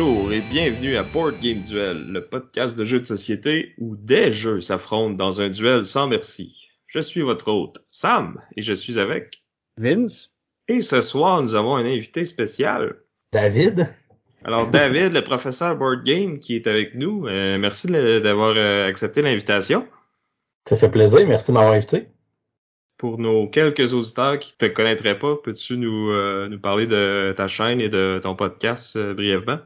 Bonjour et bienvenue à Board Game Duel, le podcast de jeux de société où des jeux s'affrontent dans un duel sans merci. Je suis votre hôte, Sam, et je suis avec Vince. Et ce soir, nous avons un invité spécial. David. Alors, David, le professeur Board Game, qui est avec nous. Euh, merci d'avoir euh, accepté l'invitation. Ça fait plaisir, merci de m'avoir invité. Pour nos quelques auditeurs qui te connaîtraient pas, peux-tu nous, euh, nous parler de ta chaîne et de ton podcast brièvement?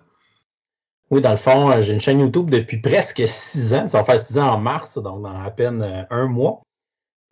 Oui, dans le fond, euh, j'ai une chaîne YouTube depuis presque six ans. Ça va faire six ans en mars, donc dans à peine euh, un mois.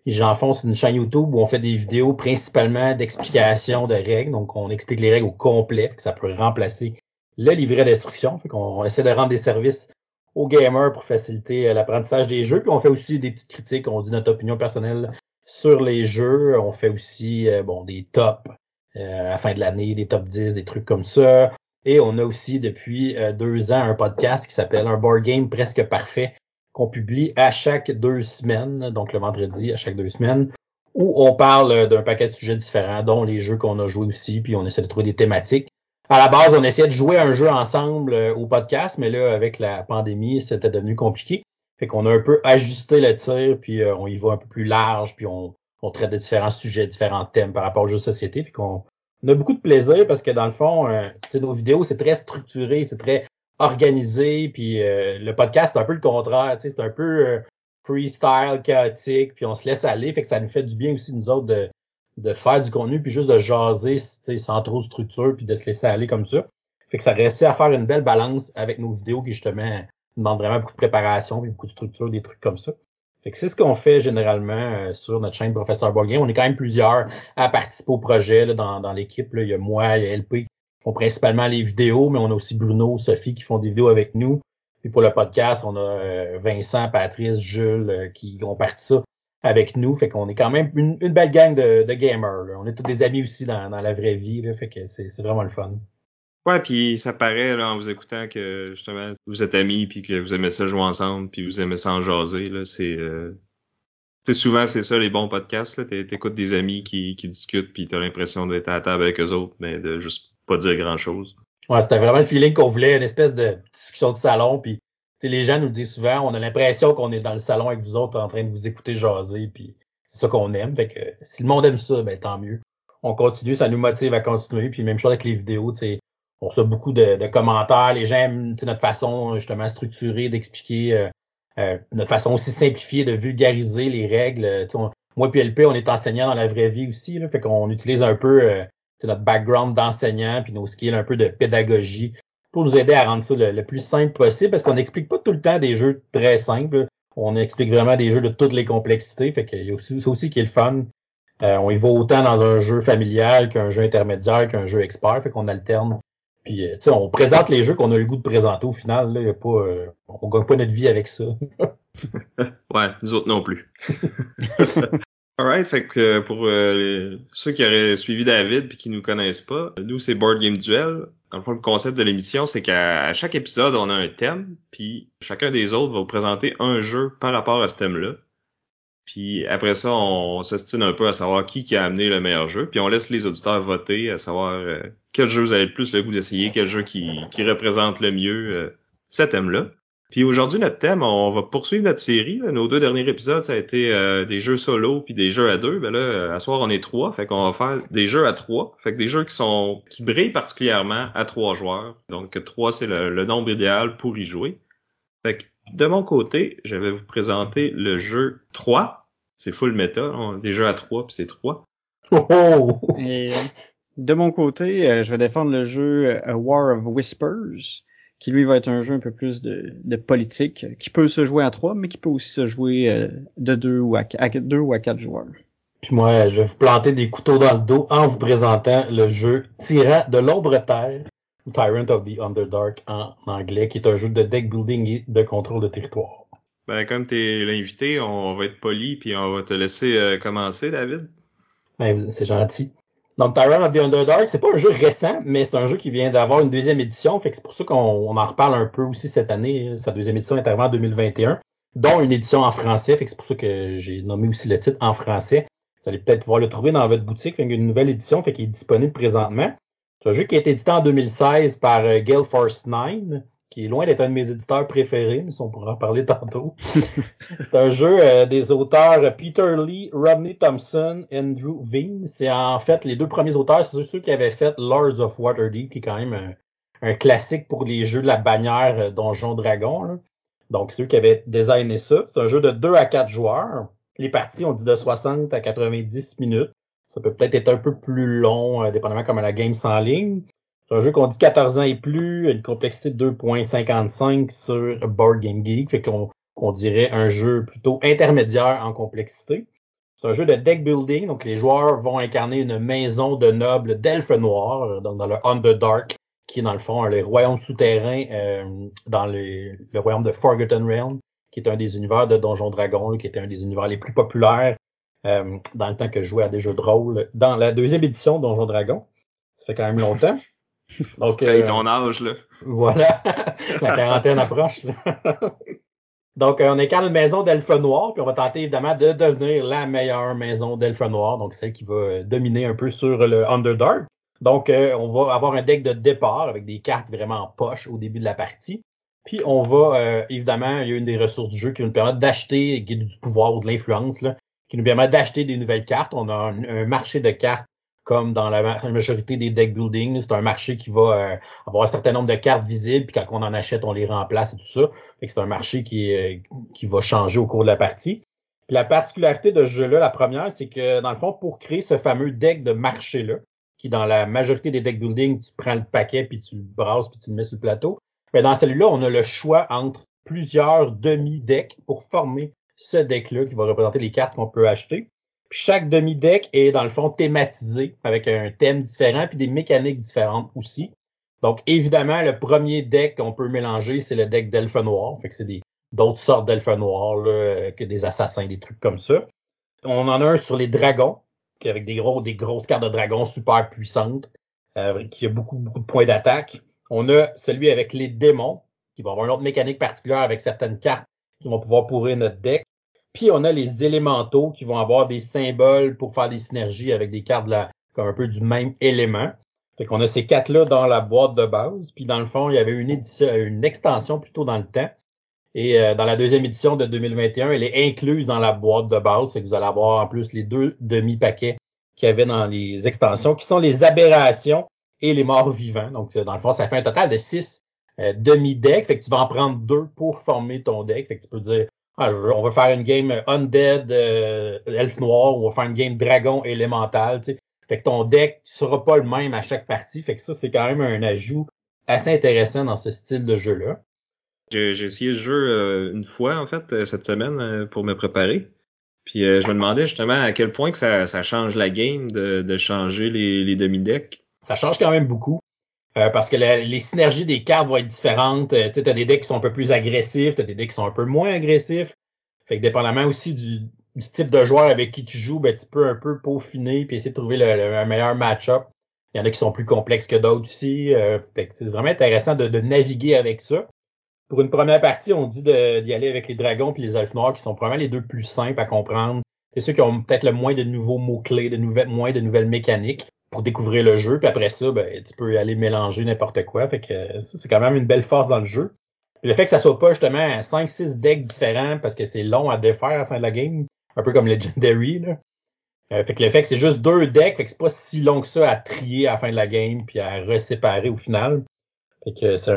J'enfonce une chaîne YouTube où on fait des vidéos principalement d'explication de règles. Donc, on explique les règles au complet, que ça peut remplacer le livret d'instruction. Fait qu'on essaie de rendre des services aux gamers pour faciliter euh, l'apprentissage des jeux. Puis on fait aussi des petites critiques, on dit notre opinion personnelle sur les jeux. On fait aussi bon des tops à la fin de l'année, des top 10, des trucs comme ça. Et on a aussi depuis euh, deux ans un podcast qui s'appelle Un board game presque parfait qu'on publie à chaque deux semaines, donc le vendredi à chaque deux semaines, où on parle euh, d'un paquet de sujets différents, dont les jeux qu'on a joués aussi, puis on essaie de trouver des thématiques. À la base, on essayait de jouer un jeu ensemble euh, au podcast, mais là, avec la pandémie, c'était devenu compliqué. Fait qu'on a un peu ajusté le tir, puis on y va un peu plus large, puis on, traite de différents sujets, différents thèmes par rapport aux jeux de société. Fait qu'on on a beaucoup de plaisir parce que dans le fond, euh, nos vidéos, c'est très structuré, c'est très organisé, puis euh, le podcast, c'est un peu le contraire, c'est un peu euh, freestyle, chaotique, puis on se laisse aller, fait que ça nous fait du bien aussi, nous autres, de, de faire du contenu, puis juste de jaser sans trop de structure, puis de se laisser aller comme ça. Fait que ça restait à faire une belle balance avec nos vidéos qui, justement, demandent vraiment beaucoup de préparation, puis beaucoup de structure, des trucs comme ça. C'est ce qu'on fait généralement euh, sur notre chaîne Professeur Bourguin. On est quand même plusieurs à participer au projet là, dans, dans l'équipe. Il y a moi, il y a LP qui font principalement les vidéos, mais on a aussi Bruno, Sophie qui font des vidéos avec nous. Puis pour le podcast, on a euh, Vincent, Patrice, Jules euh, qui ont parti ça avec nous. Fait qu'on est quand même une, belle gang de, de gamers. On est tous des amis aussi dans, dans la vraie vie. Là. Fait que c'est vraiment le fun. Ouais, puis ça paraît là, en vous écoutant que justement vous êtes amis puis que vous aimez ça jouer ensemble puis vous aimez ça en jaser là, c'est euh... souvent c'est ça les bons podcasts là, t'écoutes des amis qui, qui discutent puis t'as l'impression d'être à la table avec eux autres mais de juste pas dire grand chose. Ouais, c'était vraiment le feeling qu'on voulait, une espèce de discussion de salon puis les gens nous disent souvent, on a l'impression qu'on est dans le salon avec vous autres en train de vous écouter jaser puis c'est ça qu'on aime, fait que si le monde aime ça, ben tant mieux. On continue, ça nous motive à continuer puis même chose avec les vidéos, tu sais on reçoit beaucoup de, commentaires. Les gens aiment notre façon justement structurée d'expliquer, euh, euh, notre façon aussi simplifiée de vulgariser les règles. moi puis LP, on est enseignant dans la vraie vie aussi, là, fait qu'on utilise un peu euh, notre background d'enseignant puis nos skills un peu de pédagogie pour nous aider à rendre ça le, plus simple possible parce qu'on n'explique pas tout le temps des jeux très simples. On explique vraiment des jeux de toutes les complexités. Fait qu'il y a aussi, aussi qui est le fun. on y va autant dans un jeu familial qu'un jeu intermédiaire qu'un jeu expert. Fait qu'on alterne puis, euh, tu sais, on présente les jeux qu'on a eu le goût de présenter au final. Là, y a pas, euh, on gagne pas notre vie avec ça. ouais, nous autres non plus. Alright, fait que euh, pour ceux qui auraient suivi David puis qui nous connaissent pas, nous c'est Board Game Duel. Dans le le concept de l'émission, c'est qu'à chaque épisode, on a un thème, puis chacun des autres va vous présenter un jeu par rapport à ce thème-là. Puis après ça, on, s'estime un peu à savoir qui, qui a amené le meilleur jeu. Puis on laisse les auditeurs voter à savoir euh, quel jeu vous avez le plus le goût d'essayer, quel jeu qui, qui représente le mieux euh, ce thème-là. Puis aujourd'hui, notre thème, on va poursuivre notre série. Nos deux derniers épisodes, ça a été euh, des jeux solo puis des jeux à deux. Ben là, à soir, on est trois. Fait qu'on va faire des jeux à trois. Fait que des jeux qui sont qui brillent particulièrement à trois joueurs. Donc trois, c'est le, le nombre idéal pour y jouer. Fait que de mon côté, je vais vous présenter le jeu 3. C'est full méta, hein. des jeux à 3 puis c'est 3. Oh! Et de mon côté, euh, je vais défendre le jeu A euh, War of Whispers, qui lui va être un jeu un peu plus de, politique, qui peut se jouer à 3, mais qui peut aussi se jouer euh, de 2 ou à, 2 ou à 4 joueurs. Puis moi, je vais vous planter des couteaux dans le dos en vous présentant le jeu Tirant de l'ombre terre Tyrant of the Underdark en anglais, qui est un jeu de deck building et de contrôle de territoire. Ben, comme tu es l'invité, on va être poli puis on va te laisser euh, commencer, David. Ben, c'est gentil. Donc, Tyrant of the Underdark, c'est pas un jeu récent, mais c'est un jeu qui vient d'avoir une deuxième édition. Fait que c'est pour ça qu'on en reparle un peu aussi cette année. Sa deuxième édition est arrivée en 2021, dont une édition en français. Fait que c'est pour ça que j'ai nommé aussi le titre en français. Vous allez peut-être pouvoir le trouver dans votre boutique. Une nouvelle édition, est disponible présentement. C'est un jeu qui a été édité en 2016 par euh, Gale Force 9 qui est loin d'être un de mes éditeurs préférés, mais on pourra en parler tantôt. c'est un jeu euh, des auteurs Peter Lee, Rodney Thompson, Andrew Veen. C'est en fait les deux premiers auteurs, c'est ceux qui avaient fait Lords of Waterdeep, qui est quand même un, classique pour les jeux de la bannière euh, Donjon Dragon. Donc, c'est eux qui avaient designé ça. C'est un jeu de 2 à 4 joueurs. Les parties, on dit de 60 à 90 minutes. Ça peut peut-être être un peu plus long, euh, dépendamment comme à la game sans ligne. C'est un jeu qu'on dit 14 ans et plus, une complexité de 2.55 sur Board Game Geek, fait qu'on on dirait un jeu plutôt intermédiaire en complexité. C'est un jeu de deck building, donc les joueurs vont incarner une maison de nobles d'elfes noirs, donc dans le Underdark, qui est dans le fond le royaume souterrain euh, dans le, royaume de Forgotten Realm, qui est un des univers de Donjon Dragon, qui était un des univers les plus populaires euh, dans le temps que je jouais à des jeux de rôle. Dans la deuxième édition de Donjon Dragon, ça fait quand même longtemps. Donc, euh, ton âge, là. Voilà. La quarantaine approche, là. Donc, euh, on incarne une maison d'elfes noirs, puis on va tenter évidemment de devenir la meilleure maison d'elfes noirs, donc celle qui va euh, dominer un peu sur le Underdark. Donc, euh, on va avoir un deck de départ avec des cartes vraiment en poche au début de la partie. Puis, on va, évidemment, il y a une des ressources du jeu qui nous permet d'acheter, du pouvoir ou de l'influence, qui nous permet d'acheter des nouvelles cartes. On a un marché de cartes comme dans la majorité des deck building. C'est un marché qui va euh, avoir un certain nombre de cartes visibles, puis quand on en achète, on les remplace et tout ça. c'est un marché qui, euh, qui va changer au cours de la partie. la particularité de ce jeu-là, la première, c'est que dans le fond, pour créer ce fameux deck de marché-là, qui dans la majorité des deck building, tu prends le paquet, puis tu le brasses, puis tu le mets sur le plateau. Mais dans celui-là, on a le choix entre plusieurs demi-decks pour former ce deck-là qui va représenter les cartes qu'on peut acheter chaque demi-deck est dans le fond thématisé avec un thème différent puis des mécaniques différentes aussi. Donc évidemment, le premier deck qu'on peut mélanger, c'est le deck d'elfe noir. Fait que c'est d'autres sortes d'elfes noirs là, que des assassins, des trucs comme ça. On en a un sur les dragons, avec des gros, des grosses cartes de dragons super puissantes, euh, qui a beaucoup, beaucoup de points d'attaque. On a celui avec les démons, qui va avoir une autre mécanique particulière avec certaines cartes qui vont pouvoir pourrir notre deck. Puis on a les élémentaux qui vont avoir des symboles pour faire des synergies avec des cartes de la, comme un peu du même élément. Fait qu'on a ces quatre-là dans la boîte de base. Puis dans le fond, il y avait une édition, une extension plutôt dans le temps. Et euh, dans la deuxième édition de 2021, elle est incluse dans la boîte de base. Fait vous allez avoir en plus les deux demi-paquets qu'il y avait dans les extensions, qui sont les aberrations et les morts vivants. Donc, dans le fond, ça fait un total de six euh, demi-decks. Fait que tu vas en prendre deux pour former ton deck. Fait que tu peux dire, ah, on va faire une game Undead euh, Elf Noir, on va faire une game Dragon élémental. Tu sais. Fait que ton deck sera pas le même à chaque partie. Fait que ça, c'est quand même un ajout assez intéressant dans ce style de jeu-là. J'ai essayé ce jeu euh, une fois, en fait, euh, cette semaine pour me préparer. Puis je me demandais justement à quel point que ça, ça change la game de, de changer les, les demi-decks. Ça change quand même beaucoup. Euh, parce que les synergies des cartes vont être différentes. Euh, tu as des decks qui sont un peu plus agressifs, tu as des decks qui sont un peu moins agressifs. Fait que dépendamment aussi du, type de joueur avec qui tu joues, ben, tu peux un peu peaufiner puis essayer de trouver le, meilleur match-up. Il y en a qui sont plus complexes que d'autres aussi. Euh, c'est vraiment intéressant de, naviguer avec ça. Pour une première partie, on dit d'y aller avec les dragons puis les elfes noirs qui sont probablement les deux plus simples à comprendre. C'est ceux qui ont peut-être le moins de nouveaux mots-clés, de nouvelles, moins de nouvelles mécaniques pour découvrir le jeu. Puis après ça, ben, tu peux aller mélanger n'importe quoi. Fait que ça, c'est quand même une belle force dans le jeu. le fait que ça soit pas justement 5-6 decks différents parce que c'est long à défaire à la fin de la game, un peu comme Legendary. Là. Euh, fait que le fait que c'est juste deux decks, fait que c'est pas si long que ça à trier à la fin de la game puis à reséparer au final. Fait que c'est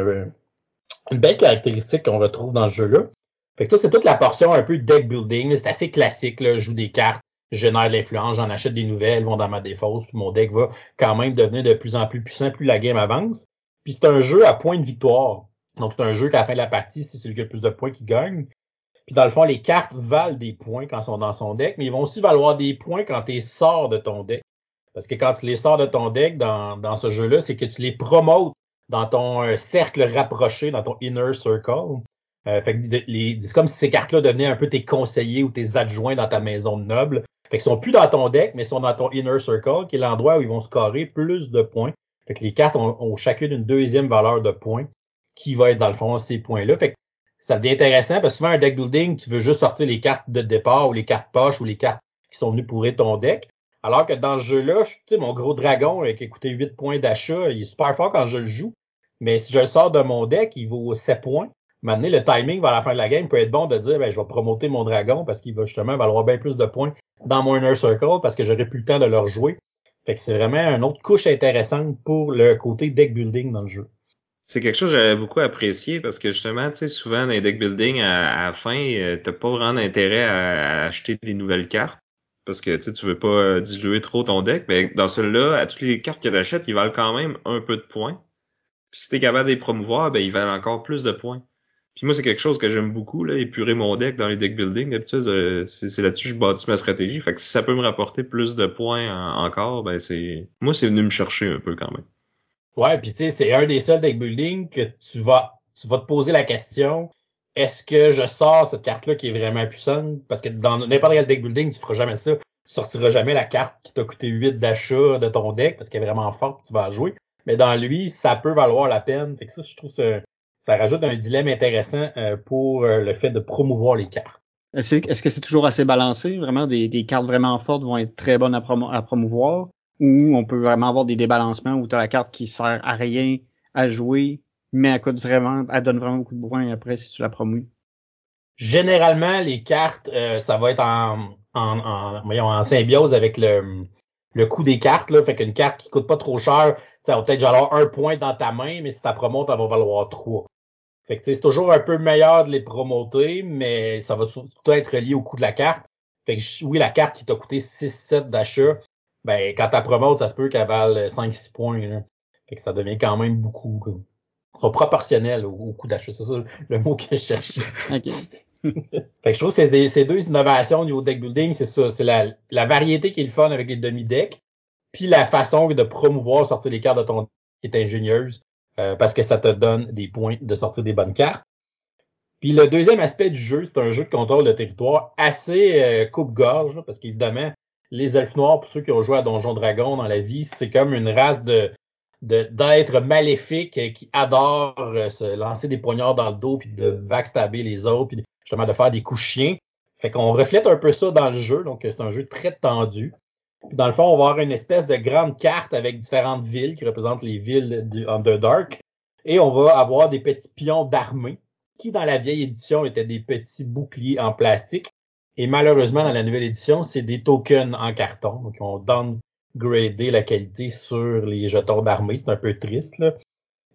une belle caractéristique qu'on retrouve dans ce jeu-là. Fait que ça, c'est toute la portion un peu deck building. C'est assez classique, là. Je joue des cartes, génère l'influence, j'en achète des nouvelles, vont dans ma défausse, puis mon deck va quand même devenir de plus en plus puissant plus la game avance. Puis c'est un jeu à point de victoire. Donc c'est un jeu qu'à la fin de la partie, c'est celui qui a le plus de points qui gagne. Puis dans le fond, les cartes valent des points quand sont dans son deck, mais ils vont aussi valoir des points quand tu les sors de ton deck. Parce que quand tu les sors de ton deck dans, dans ce jeu-là, c'est que tu les promotes dans ton euh, cercle rapproché, dans ton inner circle. Euh, fait que les, c'est comme si ces cartes-là devenaient un peu tes conseillers ou tes adjoints dans ta maison de noble. Fait qu'ils sont plus dans ton deck, mais sont dans ton inner circle, qui est l'endroit où ils vont scorer plus de points. Fait que les cartes ont, chacune une deuxième valeur de points qui va être dans le fond ces points-là. Fait que ça devient intéressant parce que souvent un deck building, tu veux juste sortir les cartes de départ ou les cartes poches ou les cartes qui sont venues pourrir ton deck. Alors que dans ce jeu-là, tu sais, mon gros dragon qui a coûté 8 points d'achat, il est super fort quand je le joue. Mais si je le sors de mon deck, il vaut 7 points. Maintenant, le timing vers la fin de la game peut être bon de dire ben, je vais promoter mon dragon parce qu'il va justement valoir bien plus de points dans mon inner circle parce que j'aurai plus le temps de le rejouer. Fait que c'est vraiment une autre couche intéressante pour le côté deck building dans le jeu. C'est quelque chose que j'avais beaucoup apprécié parce que justement, tu sais, souvent dans les deck building, à, la fin, euh, t'as pas vraiment intérêt à, acheter des nouvelles cartes parce que tu tu veux pas euh, diluer trop ton deck. Mais dans celui-là, à toutes les cartes que t'achètes, ils valent quand même un peu de points. Puis si t'es capable de les promouvoir, ben ils valent encore plus de points. Puis moi, c'est quelque chose que j'aime beaucoup, là, épurer mon deck dans les deck building. D'habitude, euh, c'est là-dessus que je bâtis ma stratégie. Fait que si ça peut me rapporter plus de points encore, ben c'est. Moi, c'est venu me chercher un peu quand même. Ouais, puis tu sais, c'est un des seuls deck building que tu vas tu vas te poser la question est-ce que je sors cette carte-là qui est vraiment puissante? Parce que dans n'importe quel deck building, tu feras jamais ça. Tu sortiras jamais la carte qui t'a coûté 8 d'achat de ton deck parce qu'elle est vraiment forte tu vas jouer. Mais dans lui, ça peut valoir la peine. Fait que ça, je trouve que ça rajoute un dilemme intéressant euh, pour euh, le fait de promouvoir les cartes. Est-ce que c'est toujours assez balancé? Vraiment, des, cartes vraiment fortes vont être très bonnes à, à promouvoir? Ou on peut vraiment avoir des débalancements où tu as la carte qui sert à rien à jouer, mais elle coûte vraiment, elle donne vraiment beaucoup de points après si tu la promouilles? Généralement, les cartes, euh, ça va être en, en, en, en symbiose avec le, le coût des cartes. Là. Fait qu'une carte qui coûte pas trop cher, ça va peut-être avoir un point dans ta main, mais si ta promote, elle va valoir trois. Fait que c'est toujours un peu meilleur de les promoter, mais ça va surtout être lié au coût de la carte. Fait que oui, la carte qui t'a coûté 6-7 d'achat, ben quand ta promote, ça se peut qu'elle vale 5-6 points. Là. Fait que ça devient quand même beaucoup. Ils sont proportionnels au, coût d'achat. C'est ça le mot que je cherchais. OK. fait que je trouve que c'est ces deux innovations au niveau deck building, c'est ça. C'est la, la, variété qui est le fun avec les demi-decks, puis la façon de promouvoir sortir les cartes de ton deck qui est ingénieuse, euh, parce que ça te donne des points de sortir des bonnes cartes. Puis le deuxième aspect du jeu, c'est un jeu de contrôle de territoire assez euh, coupe-gorge, parce qu'évidemment, les elfes noirs, pour ceux qui ont joué à Donjon Dragon dans la vie, c'est comme une race de d'êtres maléfiques qui adorent euh, se lancer des poignards dans le dos puis de backstabber les autres puis justement de faire des coups chiens. Fait qu'on reflète un peu ça dans le jeu, donc c'est un jeu très tendu. Dans le fond, on va avoir une espèce de grande carte avec différentes villes qui représentent les villes du Underdark. Et on va avoir des petits pions d'armée qui, dans la vieille édition, étaient des petits boucliers en plastique. Et malheureusement, dans la nouvelle édition, c'est des tokens en carton. Donc, on downgradé la qualité sur les jetons d'armée. C'est un peu triste, là.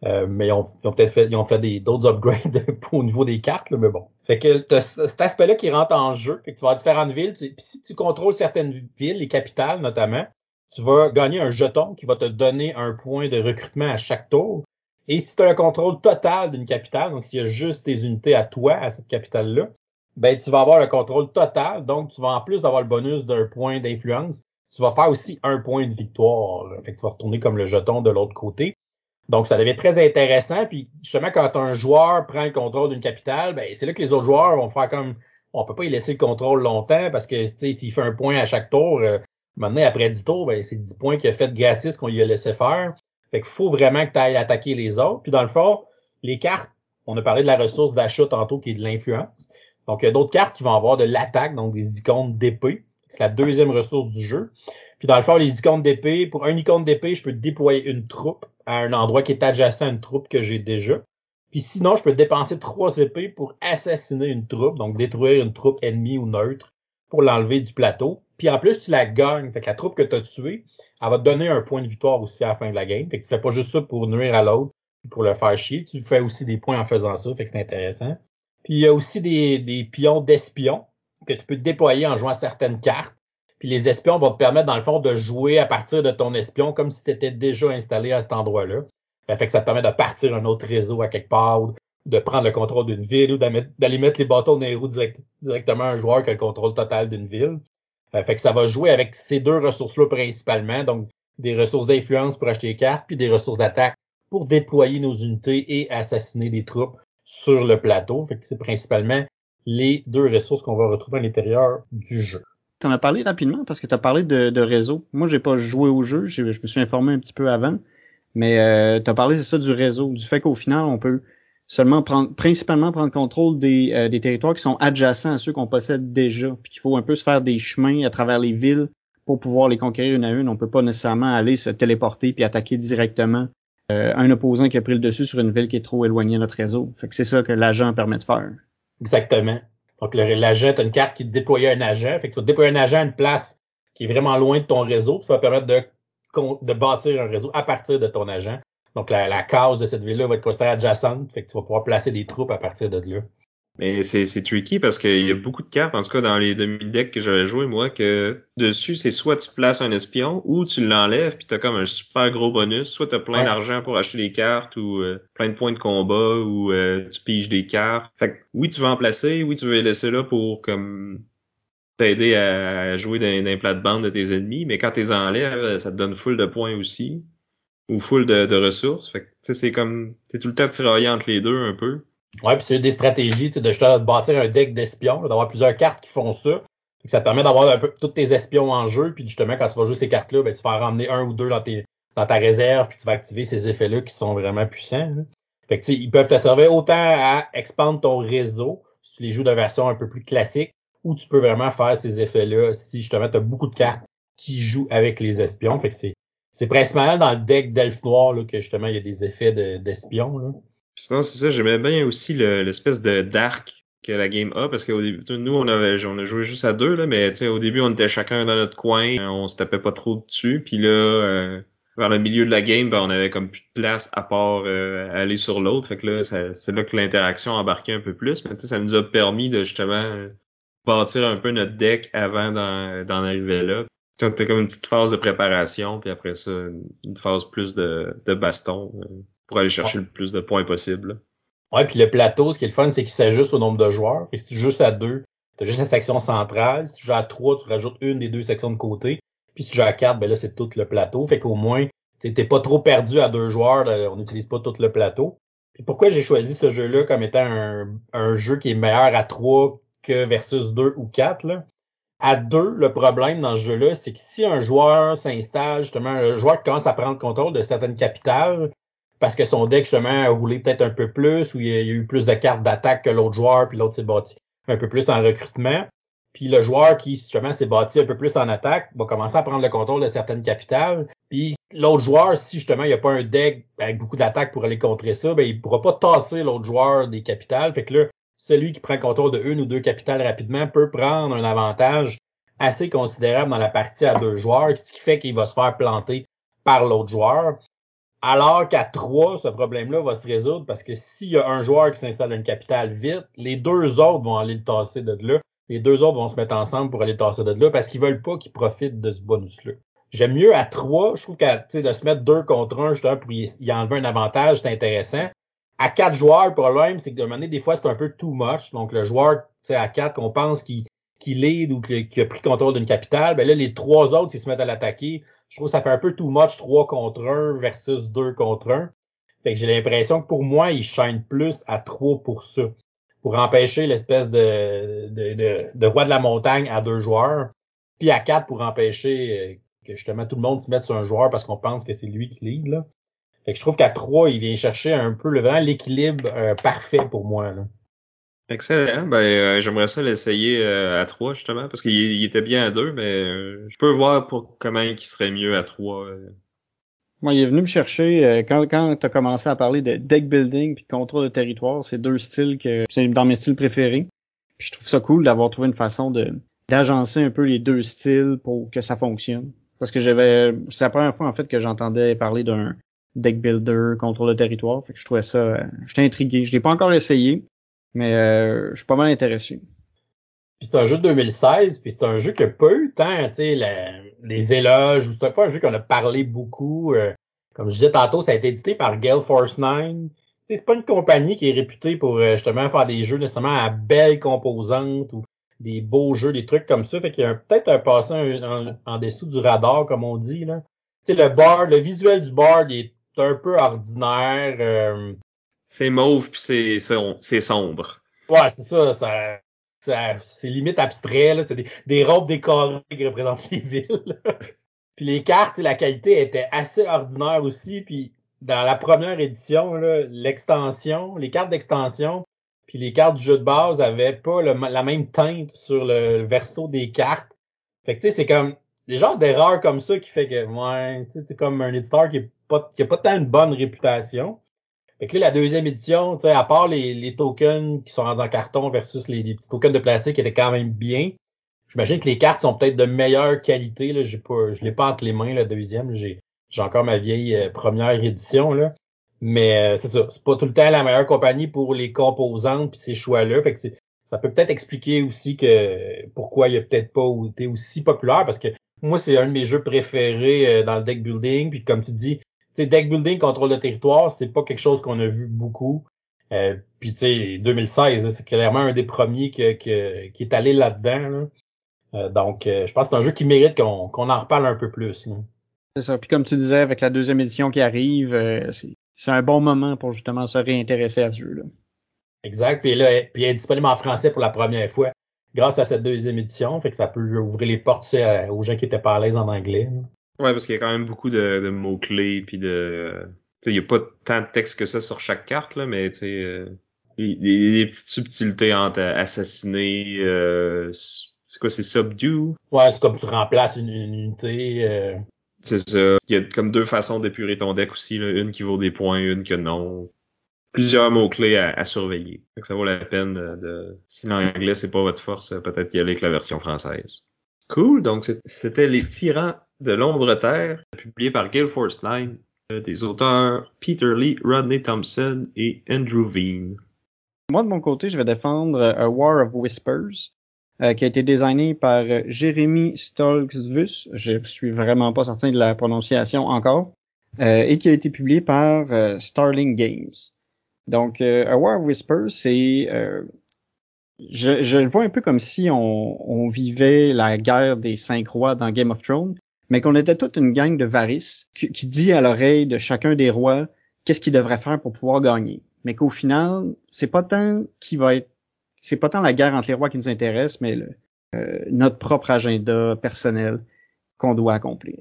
Euh, mais ils ont, ont peut-être fait, ils ont fait d'autres upgrades au niveau des cartes, là, mais bon. Fait que cet aspect-là qui rentre en jeu. Fait que tu vas avoir différentes villes. puis si tu contrôles certaines villes, les capitales notamment, tu vas gagner un jeton qui va te donner un point de recrutement à chaque tour. Et si tu as un contrôle total d'une capitale, donc s'il y a juste tes unités à toi, à cette capitale-là, ben tu vas avoir le contrôle total. Donc, tu vas en plus d'avoir le bonus d'un point d'influence, tu vas faire aussi un point de victoire. Fait que tu vas retourner comme le jeton de l'autre côté. Donc, ça devient très intéressant. Puis, justement, quand un joueur prend le contrôle d'une capitale, ben, c'est là que les autres joueurs vont faire comme, on peut pas y laisser le contrôle longtemps parce que, s'il fait un point à chaque tour, euh, maintenant, après 10 tours, ben, c'est 10 points qu'il a fait gratis qu'on lui a laissé faire. Fait qu'il faut vraiment que tu ailles attaquer les autres. Puis, dans le fond, les cartes, on a parlé de la ressource d'achat tantôt qui est de l'influence. Donc, il y a d'autres cartes qui vont avoir de l'attaque, donc des icônes d'épée. C'est la deuxième ressource du jeu. Puis dans le fond, les icônes d'épée, pour un icône d'épée, je peux déployer une troupe à un endroit qui est adjacent à une troupe que j'ai déjà. Puis sinon, je peux dépenser trois épées pour assassiner une troupe, donc détruire une troupe ennemie ou neutre pour l'enlever du plateau. Puis en plus, tu la gagnes. Fait la troupe que tu as tuée, elle va te donner un point de victoire aussi à la fin de la game. Fait que tu fais pas juste ça pour nuire à l'autre, pour le faire chier. Tu fais aussi des points en faisant ça. Fait que c'est intéressant. Puis il y a aussi des, des pions d'espions que tu peux déployer en jouant certaines cartes. Puis les espions vont te permettre, dans le fond, de jouer à partir de ton espion comme si tu étais déjà installé à cet endroit-là. Ça fait que ça te permet de partir un autre réseau à quelque part, de prendre le contrôle d'une ville, ou d'aller mettre les bâtons dans les roues directement à un joueur qui a le contrôle total d'une ville. Ça fait que ça va jouer avec ces deux ressources-là principalement, donc des ressources d'influence pour acheter des cartes, puis des ressources d'attaque pour déployer nos unités et assassiner des troupes sur le plateau. Fait que c'est principalement les deux ressources qu'on va retrouver à l'intérieur du jeu. Tu en as parlé rapidement parce que tu as parlé de, réseau. Moi, j'ai pas joué au jeu, je me suis informé un petit peu avant, mais euh, tu as parlé c'est ça du réseau, du fait qu'au final, on peut seulement prendre principalement prendre contrôle des, euh, des territoires qui sont adjacents à ceux qu'on possède déjà, puis qu'il faut un peu se faire des chemins à travers les villes pour pouvoir les conquérir une à une. On peut pas nécessairement aller se téléporter puis attaquer directement euh, un opposant qui a pris le dessus sur une ville qui est trop éloignée de notre réseau. Fait que c'est ça que l'agent permet de faire. Exactement. Donc l'agent, tu une carte qui déploie un agent. Fait que tu vas déployer un agent à une place qui est vraiment loin de ton réseau. Ça va permettre de, de bâtir un réseau à partir de ton agent. Donc la, la case de cette ville-là va être considérée adjacente. Fait que tu vas pouvoir placer des troupes à partir de là. Mais c'est, c'est tricky parce qu'il y a beaucoup de cartes, en tout cas dans les demi-decks que j'avais joué, moi, que dessus, c'est soit tu places un espion ou tu l'enlèves puis t'as comme un super gros bonus. Soit t'as plein d'argent pour acheter des cartes ou euh, plein de points de combat ou euh, tu piges des cartes. Fait que oui, tu veux en placer, oui, tu veux les laisser là pour comme t'aider à jouer dans, dans plate-bande de tes ennemis, mais quand t'es enlèves, ça te donne full de points aussi ou full de, de ressources. Fait que tu sais, c'est comme t'es tout le temps tiraillé entre les deux un peu. Ouais, puis c'est des stratégies de, de bâtir un deck d'espions, d'avoir plusieurs cartes qui font ça. Ça te permet d'avoir un peu tous tes espions en jeu, puis justement, quand tu vas jouer ces cartes-là, ben, tu vas en ramener un ou deux dans, tes, dans ta réserve, puis tu vas activer ces effets-là qui sont vraiment puissants. Fait que, ils peuvent te servir autant à expandre ton réseau, si tu les joues de version un peu plus classique, ou tu peux vraiment faire ces effets-là si justement tu as beaucoup de cartes qui jouent avec les espions. Fait que c'est, c'est principalement dans le deck d'Elf Noir là, que justement il y a des effets d'espions. Sinon, c'est ça, j'aimais bien aussi l'espèce de dark que la game a, parce qu'au début, nous, on avait on a joué juste à deux, là, mais au début, on était chacun dans notre coin, on se tapait pas trop dessus, puis là, euh, vers le milieu de la game, ben, on avait comme plus de place à part euh, aller sur l'autre. Fait que là, c'est là que l'interaction embarquait un peu plus. Mais ça nous a permis de justement bâtir un peu notre deck avant d'en arriver là. C'était comme une petite phase de préparation, puis après ça, une phase plus de baston. Pour aller chercher le plus de points possible. Ouais, puis le plateau, ce qui est le fun, c'est qu'il s'ajuste au nombre de joueurs. Et si tu joues juste à deux, tu as juste la section centrale. Si tu joues à trois, tu rajoutes une des deux sections de côté. Puis si tu joues à quatre, ben là, c'est tout le plateau. Fait qu'au moins, t'es pas trop perdu à deux joueurs, on n'utilise pas tout le plateau. Puis pourquoi j'ai choisi ce jeu-là comme étant un, un, jeu qui est meilleur à trois que versus deux ou quatre, là? À deux, le problème dans ce jeu-là, c'est que si un joueur s'installe, justement, un joueur qui commence à prendre contrôle de certaines capitales, parce que son deck, justement, a roulé peut-être un peu plus, ou il y a, eu plus de cartes d'attaque que l'autre joueur, puis l'autre s'est bâti un peu plus en recrutement. Puis le joueur qui, justement, s'est bâti un peu plus en attaque, va commencer à prendre le contrôle de certaines capitales. Puis l'autre joueur, si justement il n'y a pas un deck avec beaucoup d'attaque pour aller contrer ça, ben il pourra pas tasser l'autre joueur des capitales. Fait que là, celui qui prend le contrôle de une ou deux capitales rapidement peut prendre un avantage assez considérable dans la partie à deux joueurs, ce qui fait qu'il va se faire planter par l'autre joueur. Alors qu'à 3, ce problème-là va se résoudre parce que s'il y a un joueur qui s'installe une capitale vite, les deux autres vont aller le tasser de là. Les deux autres vont se mettre ensemble pour aller le tasser de là parce qu'ils veulent pas qu'ils profitent de ce bonus-là. J'aime mieux à 3, je trouve qu'à de se mettre deux contre un, justement, pour y, enlever un avantage, c'est intéressant. À quatre joueurs, le problème, c'est que de manière, des fois, c'est un peu too much. Donc, le joueur, à quatre, qu'on pense qu'il qu'il lead ou qu'il a pris contrôle d'une capitale, ben là, les trois autres, s'ils se mettent à l'attaquer, je trouve que ça fait un peu too much 3 contre 1 versus 2 contre 1. Fait que j'ai l'impression que pour moi, il chaîne plus à 3 pour ça. Pour empêcher l'espèce de, de, de, de, roi de la montagne à deux joueurs. Puis à 4 pour empêcher euh, que justement tout le monde se mette sur un joueur parce qu'on pense que c'est lui qui lead. Là. Fait que je trouve qu'à 3, il vient chercher un peu le l'équilibre euh, parfait pour moi. Là. Excellent. Ben, euh, j'aimerais ça l'essayer euh, à 3 justement, parce qu'il était bien à 2, mais euh, je peux voir pour comment il serait mieux à 3. Moi, il est venu me chercher quand, quand tu commencé à parler de deck building puis contrôle de territoire, c'est deux styles que c'est dans mes styles préférés. Je trouve ça cool d'avoir trouvé une façon de d'agencer un peu les deux styles pour que ça fonctionne. Parce que j'avais c'est la première fois en fait que j'entendais parler d'un deck builder, contrôle de territoire. Fait que je trouvais ça. J'étais intrigué. Je l'ai pas encore essayé. Mais euh, je suis pas mal intéressé. Puis c'est un jeu de 2016, puis c'est un jeu qui a pas eu tant, tu sais, les éloges, ou c'est pas un jeu qu'on a parlé beaucoup. Euh, comme je disais tantôt, ça a été édité par Gale Force 9. C'est pas une compagnie qui est réputée pour euh, justement faire des jeux nécessairement à belles composantes ou des beaux jeux, des trucs comme ça. Fait qu'il y a peut-être un passant en, dessous du radar, comme on dit. Là. le board, le visuel du board est un peu ordinaire. Euh, c'est mauve puis c'est sombre. Ouais, c'est ça, ça, c'est limite abstrait là, c'est des, des robes décorées qui représentent les villes. puis les cartes, la qualité était assez ordinaire aussi, puis dans la première édition, l'extension, les cartes d'extension, puis les cartes du jeu de base avaient pas la même teinte sur le verso des cartes. Fait que tu sais, c'est comme des genres d'erreurs comme ça qui fait que ouais, c'est comme un éditeur qui est pas qui a pas tant une bonne réputation. Fait que là, la deuxième édition, tu sais, à part les, les, tokens qui sont rendus en carton versus les, petits tokens de plastique qui étaient quand même bien, j'imagine que les cartes sont peut-être de meilleure qualité. Là, pas, je l'ai pas entre les mains, la deuxième. J'ai, j'ai encore ma vieille euh, première édition. Là. Mais euh, c'est ça, c'est pas tout le temps la meilleure compagnie pour les composantes puis ces choix-là. Fait que ça peut peut-être expliquer aussi que pourquoi il a peut-être pas été aussi populaire parce que moi, c'est un de mes jeux préférés euh, dans le deck building. Puis comme tu dis, tu deck building, contrôle de territoire, c'est pas quelque chose qu'on a vu beaucoup. Euh, puis tu sais, 2016, c'est clairement un des premiers qui est allé là-dedans. Euh, donc, je pense que c'est un jeu qui mérite qu'on en reparle un peu plus. C'est ça. Puis comme tu disais, avec la deuxième édition qui arrive, c'est un bon moment pour justement se réintéresser à ce jeu-là. Exact. Puis là, puis il est disponible en français pour la première fois grâce à cette deuxième édition. Fait que ça peut ouvrir les portes aux gens qui étaient pas à l'aise en anglais. Ouais, parce qu'il y a quand même beaucoup de, mots-clés puis de. Tu sais, il n'y a pas tant de texte que ça sur chaque carte, là, mais tu sais. Euh, des, petites subtilités entre assassiner, euh, c'est quoi, c'est subdue? Ouais, c'est comme tu remplaces une, unité. Euh... C'est ça. Il y a comme deux façons d'épurer ton deck aussi, là. une qui vaut des points, une que non plusieurs mots-clés à, surveiller. ça vaut la peine de, si l'anglais c'est pas votre force, peut-être y aller avec la version française. Cool, donc c'était Les Tyrans de l'Ombre Terre, publié par Gale Force 9, euh, des auteurs Peter Lee, Rodney Thompson et Andrew Veen. Moi, de mon côté, je vais défendre A War of Whispers, euh, qui a été designé par Jérémy Stolzvus, je suis vraiment pas certain de la prononciation encore, euh, et qui a été publié par Starling Games. Donc, euh, A War of Whispers, c'est... Euh, je, le vois un peu comme si on, vivait la guerre des cinq rois dans Game of Thrones, mais qu'on était toute une gang de Varys qui, qui dit à l'oreille de chacun des rois qu'est-ce qu'il devrait faire pour pouvoir gagner. Mais qu'au final, c'est pas tant qui va être, c'est pas tant la guerre entre les rois qui nous intéresse, mais le, euh, notre propre agenda personnel qu'on doit accomplir.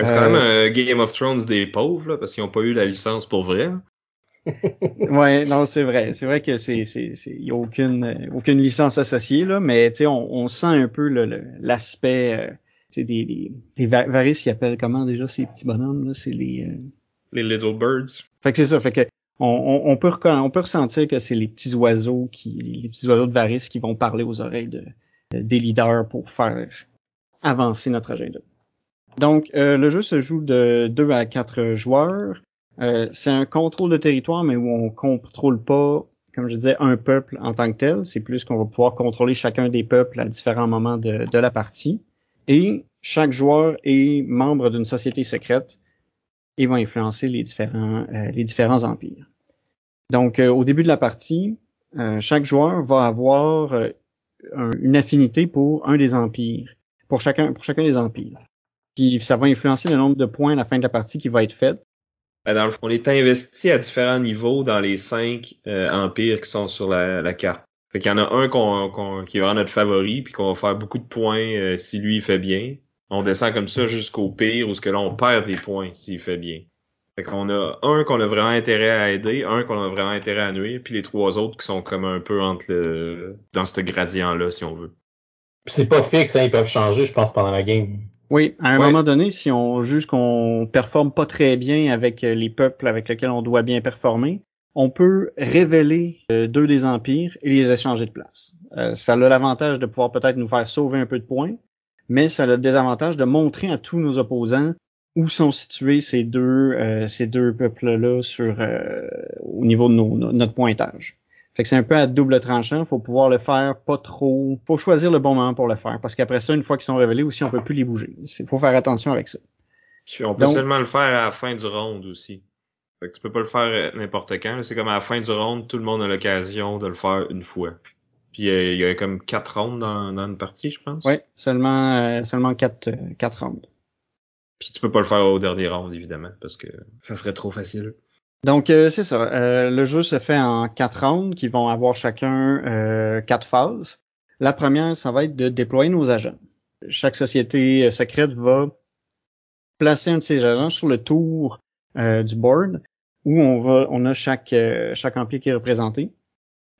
C'est quand même un Game of Thrones des pauvres, là, parce qu'ils n'ont pas eu la licence pour vrai ouais, non, c'est vrai. C'est vrai que c'est, c'est, il y a aucune, aucune licence associée là, mais tu sais, on, on, sent un peu l'aspect, euh, des, des, des varices, ils appellent comment déjà ces petits bonhommes là, c'est les. Euh, les little birds. Fait que c'est ça. Fait que on, on, peut on peut ressentir que c'est les petits oiseaux qui, les petits oiseaux de varices qui vont parler aux oreilles de, des leaders pour faire avancer notre agenda. Donc, euh, le jeu se joue de 2 à 4 joueurs. Euh, c'est un contrôle de territoire, mais où on contrôle pas, comme je disais, un peuple en tant que tel. C'est plus qu'on va pouvoir contrôler chacun des peuples à différents moments de, la partie. Et chaque joueur est membre d'une société secrète et va influencer les différents, euh, les différents empires. Donc, euh, au début de la partie, chaque joueur va avoir une affinité pour un des empires, pour chacun, pour chacun des empires. Puis ça va influencer le nombre de points à la fin de la partie qui va être fait ben, dans le fond, on est investi à différents niveaux dans les cinq euh, empires qui sont sur la, carte. Fait qu'il y en a un qu'on, qui est vraiment notre favori, puis qu'on va faire beaucoup de points euh, si lui il fait bien. On descend comme ça jusqu'au pire, où ce que là on perd des points s'il fait bien. Fait qu'on a un qu'on a vraiment intérêt à aider, un qu'on a vraiment intérêt à nuire, puis les trois autres qui sont comme un peu entre le dans ce gradient-là, si on veut. C'est pas fixe, hein, ils peuvent changer, je pense, pendant la game. Oui, à un moment donné, si on juge qu'on performe pas très bien avec les peuples avec lesquels on doit bien performer, on peut révéler euh, deux des empires et les échanger de place. Euh, ça a l'avantage de pouvoir peut-être nous faire sauver un peu de points, mais ça a le désavantage de montrer à tous nos opposants où sont situés ces deux ces deux peuples-là sur au niveau de notre pointage. Fait que c'est un peu à double tranchant. Faut pouvoir le faire pas trop. Faut choisir le bon moment pour le faire. Parce qu'après ça, une fois qu'ils sont révélés aussi, on peut plus les bouger. Il faut faire attention avec ça. on peut seulement le faire à la fin du round aussi. Fait que tu peux pas le faire euh, n'importe quand. C'est comme à la fin du round, tout le monde a l'occasion de le faire une fois. Puis euh, il y a comme quatre rounds dans, une partie, je pense. Oui, seulement euh, seulement quatre, quatre rounds. Puis tu peux pas le faire au dernier round, évidemment, parce que ça serait trop facile. Donc euh, c'est ça. Euh, le jeu se fait en quatre rounds qui vont avoir chacun euh, quatre phases. La première, ça va être de déployer nos agents. Chaque société secrète va placer un de ses agents sur le tour du board où on va, on a chaque chaque empire qui est représenté.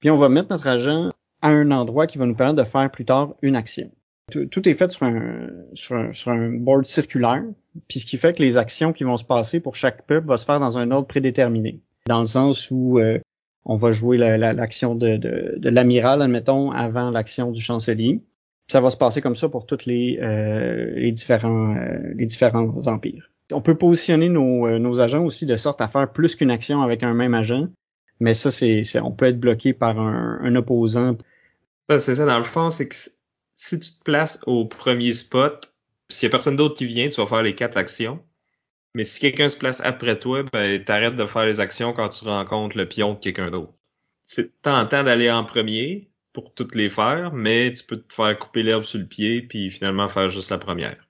Puis on va mettre notre agent à un endroit qui va nous permettre de faire plus tard une action. Tout, est fait sur un, sur un, sur un board circulaire, puis ce qui fait que les actions qui vont se passer pour chaque peuple vont se faire dans un ordre prédéterminé. Dans le sens où euh, on va jouer l'action de, de, de l'amiral, admettons, avant l'action du chancelier. ça va se passer comme ça pour tous les, euh, les, différents, euh, les différents empires. On peut positionner nos, nos agents aussi de sorte à faire plus qu'une action avec un même agent, mais ça, c'est, on peut être bloqué par un, opposant. C'est ça, dans le fond, c'est que si tu te places au premier spot, s'il y a personne d'autre qui vient, tu vas faire les quatre actions. Mais si quelqu'un se place après toi, ben, t'arrêtes de faire les actions quand tu rencontres le pion de quelqu'un d'autre. C'est tentant d'aller en premier pour toutes les faire, mais tu peux te faire couper l'herbe sur le pied puis finalement faire juste la première.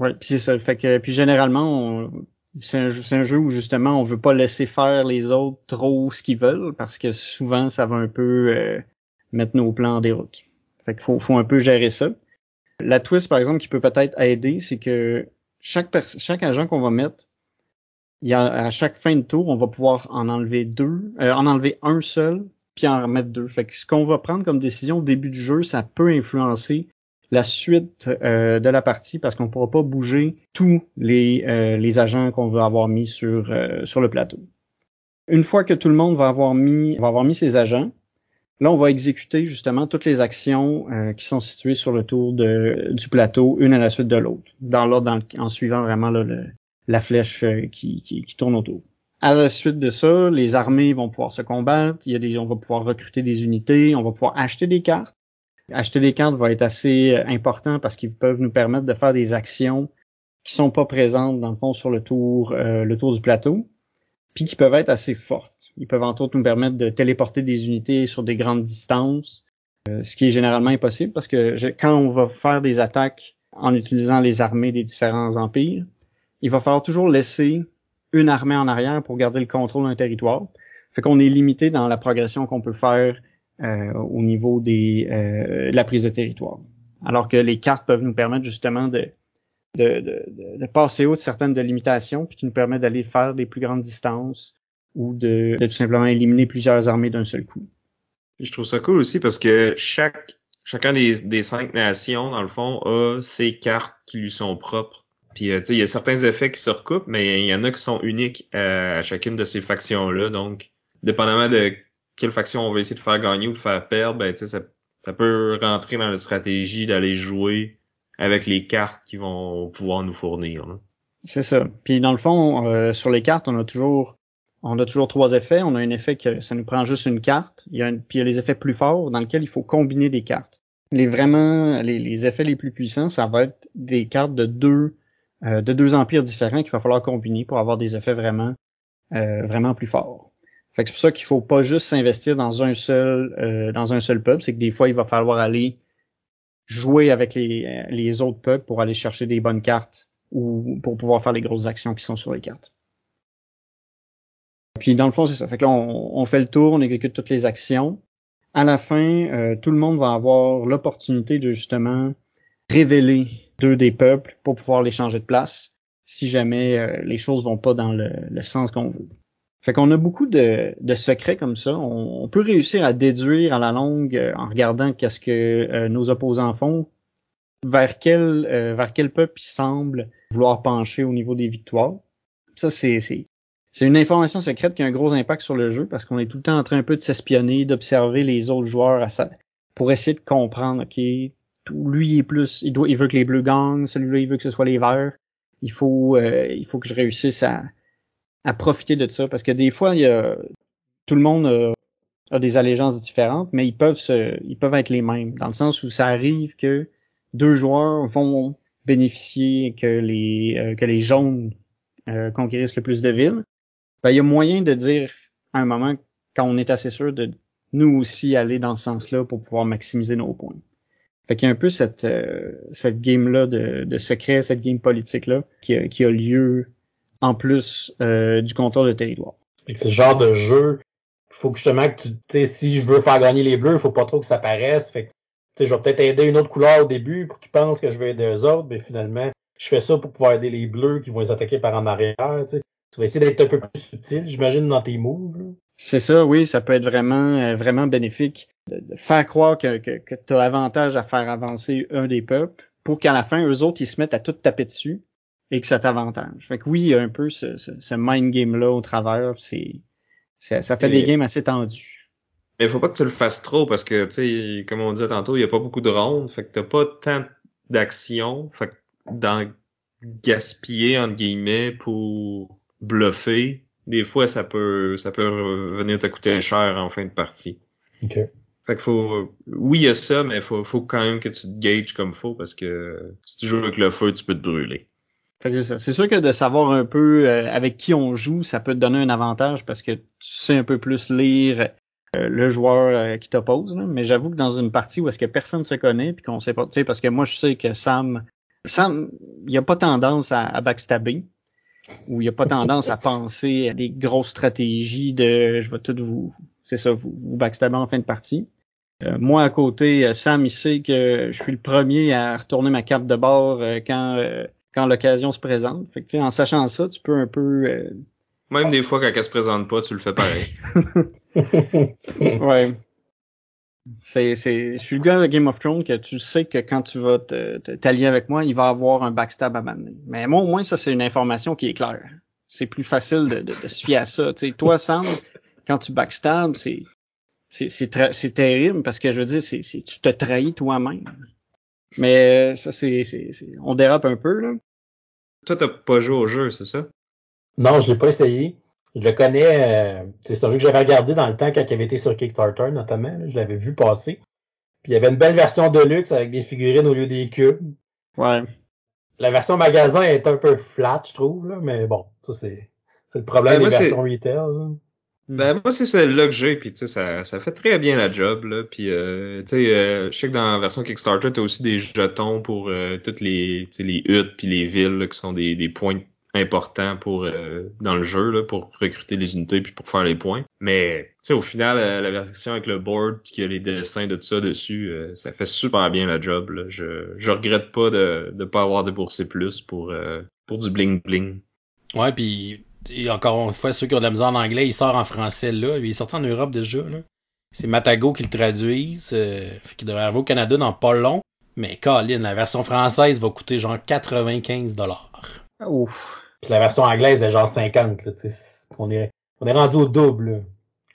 Oui, puis c'est ça. Fait que puis généralement, c'est un, un, jeu où justement on veut pas laisser faire les autres trop ce qu'ils veulent parce que souvent ça va un peu euh, mettre nos plans en déroute. Fait qu'il faut, faut un peu gérer ça. La twist, par exemple, qui peut peut-être aider, c'est que chaque, chaque agent qu'on va mettre, il y a, à chaque fin de tour, on va pouvoir en enlever deux, euh, en enlever un seul, puis en remettre deux. Fait que ce qu'on va prendre comme décision au début du jeu, ça peut influencer la suite euh, de la partie parce qu'on ne pourra pas bouger tous les, euh, les agents qu'on veut avoir mis sur, sur le plateau. Une fois que tout le monde va avoir mis, va avoir mis ses agents, Là, on va exécuter justement toutes les actions euh, qui sont situées sur le tour de, du plateau, une à la suite de l'autre, dans l'ordre en suivant vraiment la flèche euh, qui, qui, tourne autour. À la suite de ça, les armées vont pouvoir se combattre, il y a des, on va pouvoir recruter des unités, on va pouvoir acheter des cartes. Acheter des cartes va être assez euh, important parce qu'ils peuvent nous permettre de faire des actions qui sont pas présentes dans le fond sur le tour, le tour du plateau, puis qui peuvent être assez fortes. Ils peuvent entre autres nous permettre de téléporter des unités sur des grandes distances, euh, ce qui est généralement impossible parce que quand on va faire des attaques en utilisant les armées des différents empires, il va falloir toujours laisser une armée en arrière pour garder le contrôle d'un territoire. Fait qu'on est limité dans la progression qu'on peut faire euh, au niveau euh, de la prise de territoire. Alors que les cartes peuvent nous permettre justement de, de, de, de passer haut de certaines limitations, puis qui nous permettent d'aller faire des plus grandes distances, ou de, tout simplement éliminer plusieurs armées d'un seul coup. Je trouve ça cool aussi parce que chaque chacun des, des cinq nations, dans le fond, a ses cartes qui lui sont propres. Puis euh, il y a certains effets qui se recoupent, mais il y en a qui sont uniques à, chacune de ces factions-là. Donc, dépendamment de quelle faction on va essayer de faire gagner ou de faire perdre, ben, ça, ça peut rentrer dans la stratégie d'aller jouer avec les cartes qui vont pouvoir nous fournir. C'est ça. Puis dans le fond, euh, sur les cartes, on a toujours on a toujours trois effets. On a un effet que ça nous prend juste une carte. Il y a puis il y a les effets plus forts dans lesquels il faut combiner des cartes. Les vraiment les, effets les plus puissants, ça va être des cartes de deux euh, de deux empires différents qu'il va falloir combiner pour avoir des effets vraiment euh, vraiment plus forts. Fait c'est pour ça qu'il faut pas juste s'investir dans un seul euh, dans un seul peuple. C'est que des fois il va falloir aller jouer avec les, les autres peuples pour aller chercher des bonnes cartes ou pour pouvoir faire les grosses actions qui sont sur les cartes. Puis dans le fond, c'est ça. Fait que là, on, fait le tour, on exécute toutes les actions. À la fin, euh, tout le monde va avoir l'opportunité de justement révéler deux des peuples pour pouvoir les changer de place si jamais euh, les choses vont pas dans le, sens qu'on veut. Fait qu'on a beaucoup de, secrets comme ça. On, peut réussir à déduire à la longue euh, en regardant qu'est-ce que nos opposants font, vers quel vers quel peuple ils semblent vouloir pencher au niveau des victoires. Ça, c'est c'est une information secrète qui a un gros impact sur le jeu parce qu'on est tout le temps en train un peu de s'espionner, d'observer les autres joueurs à ça, pour essayer de comprendre, ok, lui est plus, il, doit, il veut que les bleus gagnent, celui-là il veut que ce soit les verts. Il faut, euh, il faut que je réussisse à, à profiter de ça parce que des fois, il y a, tout le monde a, des allégeances différentes, mais ils peuvent se, ils peuvent être les mêmes dans le sens où ça arrive que deux joueurs vont bénéficier que les, euh, que les jaunes euh, conquérissent le plus de villes ben, il y a moyen de dire à un moment, quand on est assez sûr de nous aussi aller dans ce sens-là pour pouvoir maximiser nos points. Fait qu'il y a un peu cette, euh, cette game-là de, de secret, cette game politique-là qui, qui, a lieu en plus euh, du compteur de territoire. C'est le genre de jeu faut que justement que tu sais si je veux faire gagner les bleus, il faut pas trop que ça paraisse. Fait que je vais peut-être aider une autre couleur au début pour qu'ils pensent que je vais aider eux autres, mais finalement, je fais ça pour pouvoir aider les bleus qui vont les attaquer par en arrière. Tu vas essayer d'être un peu plus subtil, j'imagine, dans tes moves. C'est ça, oui, ça peut être vraiment, euh, vraiment bénéfique de, faire croire que, que, tu as avantage à faire avancer un des peuples pour qu'à la fin, eux autres, ils se mettent à tout taper dessus et que ça t'avantage. Fait que oui, il y a un peu ce, ce, mind game-là au travers, c'est, ça, fait des games assez tendus. Mais il faut pas que tu le fasses trop parce que, tu sais, comme on disait tantôt, il y a pas beaucoup de rondes, fait que t'as pas tant d'actions, fait que dans gaspiller, entre guillemets, pour bluffer, des fois, ça peut, ça peut venir te coûter cher en fin de partie. OK. Fait qu'il faut, oui, il y a ça, mais faut, faut quand même que tu te gages comme faut parce que si tu joues avec le feu, tu peux te brûler. C'est sûr que de savoir un peu euh, avec qui on joue, ça peut te donner un avantage parce que tu sais un peu plus lire euh, le joueur euh, qui t'oppose. Mais j'avoue que dans une partie où est-ce que personne se connaît puis qu'on sait pas, tu sais, parce que moi je sais que Sam, Sam, il a pas tendance à, à backstabber où il a pas tendance à penser à des grosses stratégies de je vais tout vous, c'est ça, vous, backstabber en fin de partie. Euh, moi à côté, euh, Sam il sait que je suis le premier à retourner ma carte de bord euh, quand quand l'occasion se présente. Fait que, en sachant ça, tu peux un peu même des fois quand elle se présente pas, tu le fais pareil. ouais. C'est, c'est, je suis le gars de Game of Thrones que tu sais que quand tu vas t'allier avec moi, il va avoir un backstab à m'amener. Mais moi, au moins, ça, c'est une information qui est claire. C'est plus facile de, de, se fier à ça. Tu sais, toi, Sam, quand tu backstab, c'est, c'est, c'est, c'est terrible parce que je veux dire, c'est, c'est, tu te trahis toi-même. Mais ça, c'est, c'est, on dérape un peu, là. Toi, t'as pas joué au jeu, c'est ça? Non, je l'ai pas essayé. Je le connais, euh, c'est un jeu que j'avais regardé dans le temps quand il avait été sur Kickstarter notamment. je l'avais vu passer. Puis il y avait une belle version de luxe avec des figurines au lieu des cubes. Ouais. La version magasin est un peu flat, je trouve, là, mais bon, ça c'est le problème ben, des versions retail. Ben moi c'est celle-là que j'ai, puis tu sais ça, ça fait très bien la job là, puis euh, tu sais euh, je sais que dans la version Kickstarter t'as aussi des jetons pour euh, toutes les les huttes puis les villes qui sont des, des points important pour euh, dans le jeu là, pour recruter les unités puis pour faire les points. Mais tu sais au final euh, la version avec le board puis qu'il y a les dessins de tout ça dessus, euh, ça fait super bien la job. Là. Je je regrette pas de de pas avoir déboursé plus pour pour du bling bling. Ouais puis encore une fois ceux qui ont de la misère en anglais, il sort en français là, il est sorti en Europe déjà là. C'est Matago qui le traduise, euh, qui devrait arriver au Canada dans pas long. Mais Colin, la version française va coûter genre 95 dollars. Ouf. Puis la version anglaise est genre 50. Là, on, est, on est rendu au double.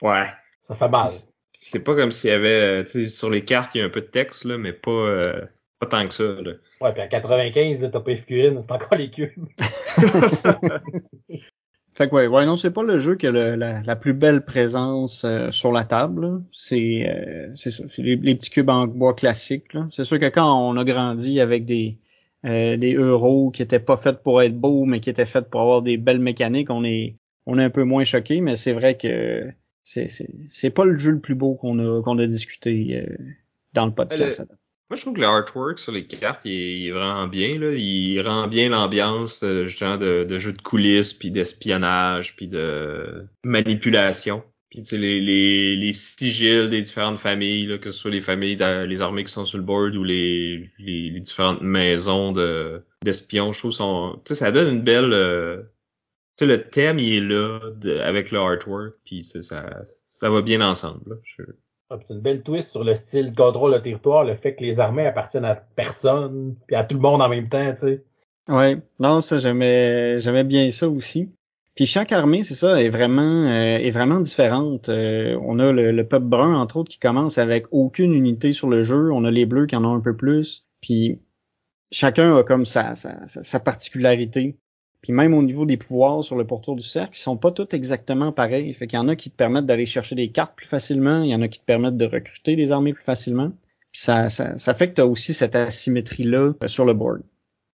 Ouais. Ça fait mal. C'est pas comme s'il y avait, euh, tu sais, sur les cartes, il y a un peu de texte, là, mais pas, euh, pas tant que ça. Là. Ouais, puis à 95, t'as pas les figurines, c'est encore les cubes. fait que ouais, ouais, non, c'est pas le jeu qui a la, la, plus belle présence euh, sur la table. C'est ça, c'est les, les, petits cubes en bois classiques. C'est sûr que quand on a grandi avec des euh, des euros qui étaient pas faits pour être beaux, mais qui étaient faits pour avoir des belles mécaniques, on est on est un peu moins choqué, mais c'est vrai que c'est c'est pas le jeu le plus beau qu'on a qu'on a discuté euh, dans le podcast. Moi, je trouve que le artwork sur les cartes, il est, vraiment bien. Là. Il rend bien l'ambiance, euh, genre de, de jeu de coulisses, puis d'espionnage, puis de manipulation. Puis tu sais, les, les, les sigils des différentes familles, là, que ce soit les familles, les armées qui sont sur le board ou les, les, différentes maisons de d'espions, je trouve sont. Tu sais, ça donne une belle. Euh, tu sais, le thème il est là avec le artwork, puis ça, ça va bien ensemble. Ah, c'est une belle twist sur le style contrôle le territoire, le fait que les armées appartiennent à personne, puis à tout le monde en même temps, tu sais. Ouais, non, ça j'aimais j'aimais bien ça aussi. Puis chaque armée, c'est ça, est vraiment euh, est vraiment différente. Euh, on a le, peuple brun, entre autres, qui commence avec aucune unité sur le jeu. On a les bleus qui en ont un peu plus. Puis chacun a comme sa, sa, sa particularité. Puis même au niveau des pouvoirs sur le pourtour du cercle, ils sont pas tous exactement pareils. Fait qu'il y en a qui te permettent d'aller chercher des cartes plus facilement, il y en a qui te permettent de recruter des armées plus facilement. Puis ça, ça, ça fait que tu as aussi cette asymétrie-là euh, sur le board.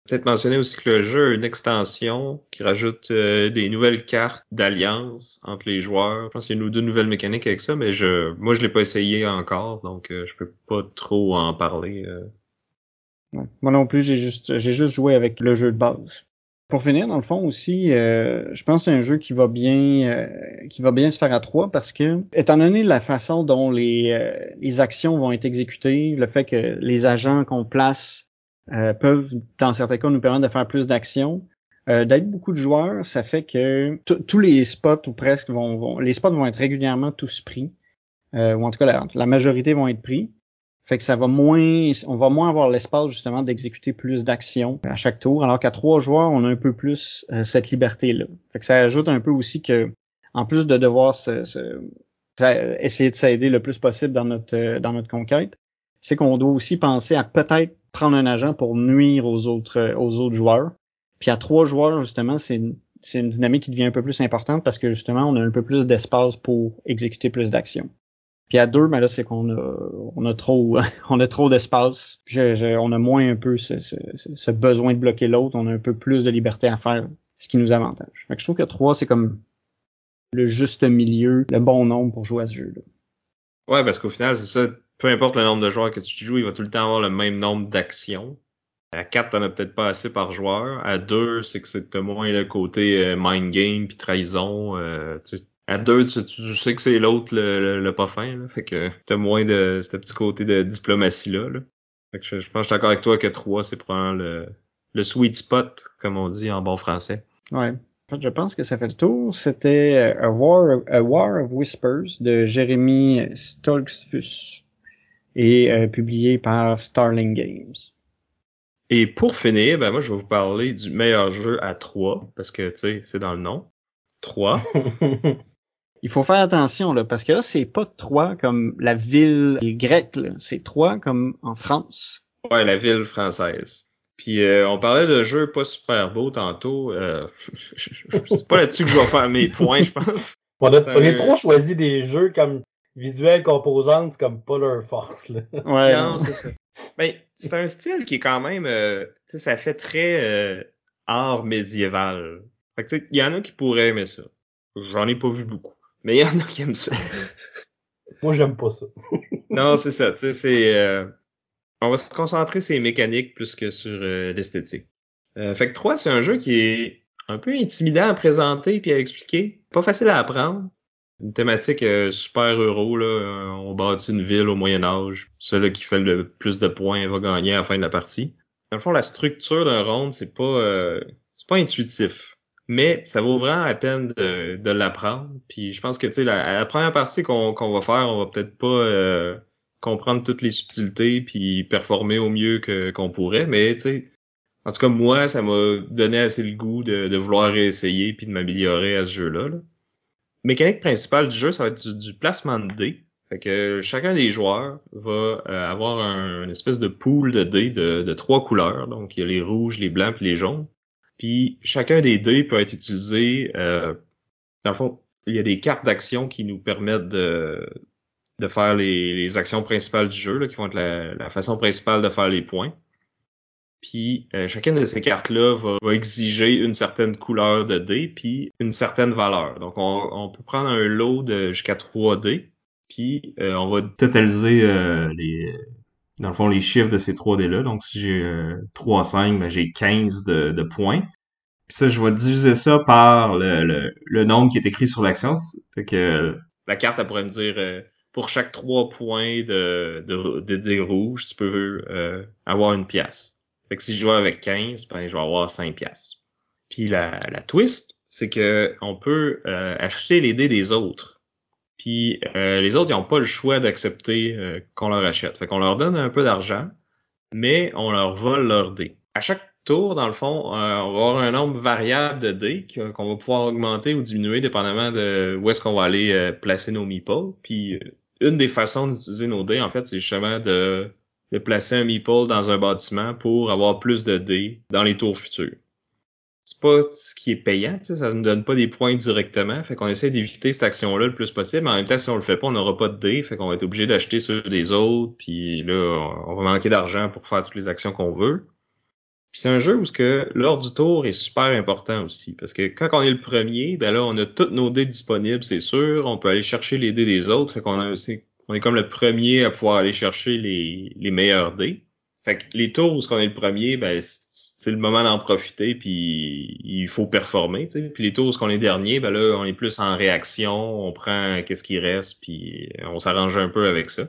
Peut-être mentionner aussi que le jeu a une extension qui rajoute euh, des nouvelles cartes d'alliance entre les joueurs. Je pense qu'il y a une deux nouvelles mécaniques avec ça, mais je moi je l'ai pas essayé encore, donc euh, je peux pas trop en parler. Euh. Moi non plus, j'ai juste j'ai juste joué avec le jeu de base. Pour finir, dans le fond aussi, euh, je pense que c'est un jeu qui va bien, euh, qui va bien se faire à trois parce que, étant donné la façon dont les, euh, les actions vont être exécutées, le fait que les agents qu'on place peuvent, dans certains cas, nous permettre de faire plus d'actions, d'être beaucoup de joueurs, ça fait que tous les spots ou presque vont, vont, les spots vont être régulièrement tous pris, ou en tout cas la majorité vont être pris. Fait que ça va moins, on va moins avoir l'espace justement d'exécuter plus d'actions à chaque tour, alors qu'à trois joueurs, on a un peu plus euh, cette liberté-là. Fait que ça ajoute un peu aussi que, en plus de devoir se, essayer de s'aider le plus possible dans notre euh, dans notre conquête, c'est qu'on doit aussi penser à peut-être prendre un agent pour nuire aux autres euh, aux autres joueurs. Puis à trois joueurs, justement, c'est c'est une dynamique qui devient un peu plus importante parce que justement, on a un peu plus d'espace pour exécuter plus d'actions. Puis à deux, mais là, c'est qu'on a, on a trop, on a trop d'espace. on a moins un peu ce, besoin de bloquer l'autre. On a un peu plus de liberté à faire, ce qui nous avantage. Fait que je trouve que trois, c'est comme le juste milieu, le bon nombre pour jouer à ce jeu-là. Ouais, parce qu'au final, c'est ça. Peu importe le nombre de joueurs que tu joues, il va tout le temps avoir le même nombre d'actions. À 4, t'en as peut-être pas assez par joueur. À 2, c'est que c'est moins le côté euh, mind game puis trahison. Euh, à deux, tu, sais que c'est l'autre le, le, pas fin, là, fait que t'as moins de ce petit côté de diplomatie là. Fait que je, pense que je suis d'accord avec toi que trois, c'est probablement le, le sweet spot, comme on dit en bon français. Ouais. Je pense que ça fait le tour. C'était euh, A War, A War of Whispers de Jeremy Stoltzfus et euh, publié par Starling Games. Et pour finir, ben moi je vais vous parler du meilleur jeu à trois parce que tu sais c'est dans le nom. Trois. Il faut faire attention là, parce que là, c'est pas Troyes comme la ville grecque, c'est Troyes comme en France. Ouais, la ville française. Puis euh, on parlait de jeux pas super beaux tantôt. Euh, c'est pas là-dessus que je vais faire mes points, je pense. On a, on trop choisi des jeux comme visuels composantes comme pas leur force. Là. Ouais, non, c'est ça. Mais ben, c'est un style qui est quand même, euh, tu sais, ça fait très euh, art médiéval. Fait que il y en a qui pourraient aimer ça. J'en ai pas vu beaucoup. Mais il y en a qui aiment ça. Moi, j'aime pas ça. non, c'est ça. Tu sais, c'est. Euh, on va se concentrer sur les mécaniques plus que sur euh, l'esthétique. Euh, fait que 3, c'est un jeu qui est un peu intimidant à présenter puis à expliquer. Pas facile à apprendre. Une thématique super euro, là. On bâtit une ville au Moyen Âge. Celui qui fait le plus de points va gagner à la fin de la partie. Dans le fond, la structure d'un round, c'est pas c'est pas intuitif mais ça vaut vraiment la peine de, l'apprendre. Puis je pense que tu sais, la, la, première partie qu'on va faire, on va peut-être pas euh, comprendre toutes les subtilités puis performer au mieux que qu'on pourrait, mais tu sais, en tout cas moi, ça m'a donné assez le goût de, vouloir réessayer puis de m'améliorer à ce jeu-là. Là. Mécanique principale du jeu, ça va être du, placement de dés. Fait que chacun des joueurs va euh, avoir un, une espèce de pool de dés de, de trois couleurs. Donc il y a les rouges, les blancs puis les jaunes. Puis chacun des dés peut être utilisé. Euh, dans le fond, il y a des cartes d'action qui nous permettent de, de faire les, actions principales du jeu, là, qui vont être la, façon principale de faire les points. Puis euh, chacune de ces cartes-là va, exiger une certaine couleur de dés, puis une certaine valeur. Donc on, peut prendre un lot de jusqu'à 3 dés, puis euh, on va totaliser les, dans le fond, les chiffres de ces trois dés-là. Donc, si j'ai euh, 3, 5, ben, j'ai 15 de, de, points. Puis ça, je vais diviser ça par le, le, nombre qui est écrit sur l'action. Que la carte, elle pourrait me dire euh, pour chaque 3 points de, de, dés rouges, tu peux euh, avoir une pièce. Fait que si je joue avec 15, ben, je vais avoir 5 pièces. Puis la, la twist, c'est que on peut euh, acheter les dés des autres. Puis euh, les autres, ils n'ont pas le choix d'accepter euh, qu'on leur achète. Fait qu'on leur donne un peu d'argent, mais on leur vole leurs dés. À chaque tour, dans le fond, euh, on va avoir un nombre variable de dés qu'on va pouvoir augmenter ou diminuer dépendamment de où est-ce qu'on va aller placer nos meeples. Puis une des façons d'utiliser nos dés, en fait, c'est justement de, de placer un meeple dans un bâtiment pour avoir plus de dés dans les tours futurs c'est pas ce qui est payant, tu sais, ça ne donne pas des points directement. Fait qu'on essaie d'éviter cette action-là le plus possible. Mais en même temps, si on le fait pas, on n'aura pas de dés. Fait qu'on va être obligé d'acheter ceux des autres. Puis là, on va manquer d'argent pour faire toutes les actions qu'on veut. Puis c'est un jeu où ce que l'ordre du tour est super important aussi. Parce que quand on est le premier, ben là, on a tous nos dés disponibles, c'est sûr. On peut aller chercher les dés des autres. Fait qu'on a, c'est, on est comme le premier à pouvoir aller chercher les, les meilleurs dés. Fait que les tours où ce qu'on est le premier, ben c'est le moment d'en profiter, puis il faut performer. sais. Puis les tours, ce qu'on est dernier, ben là, on est plus en réaction, on prend qu'est-ce qui reste, puis on s'arrange un peu avec ça.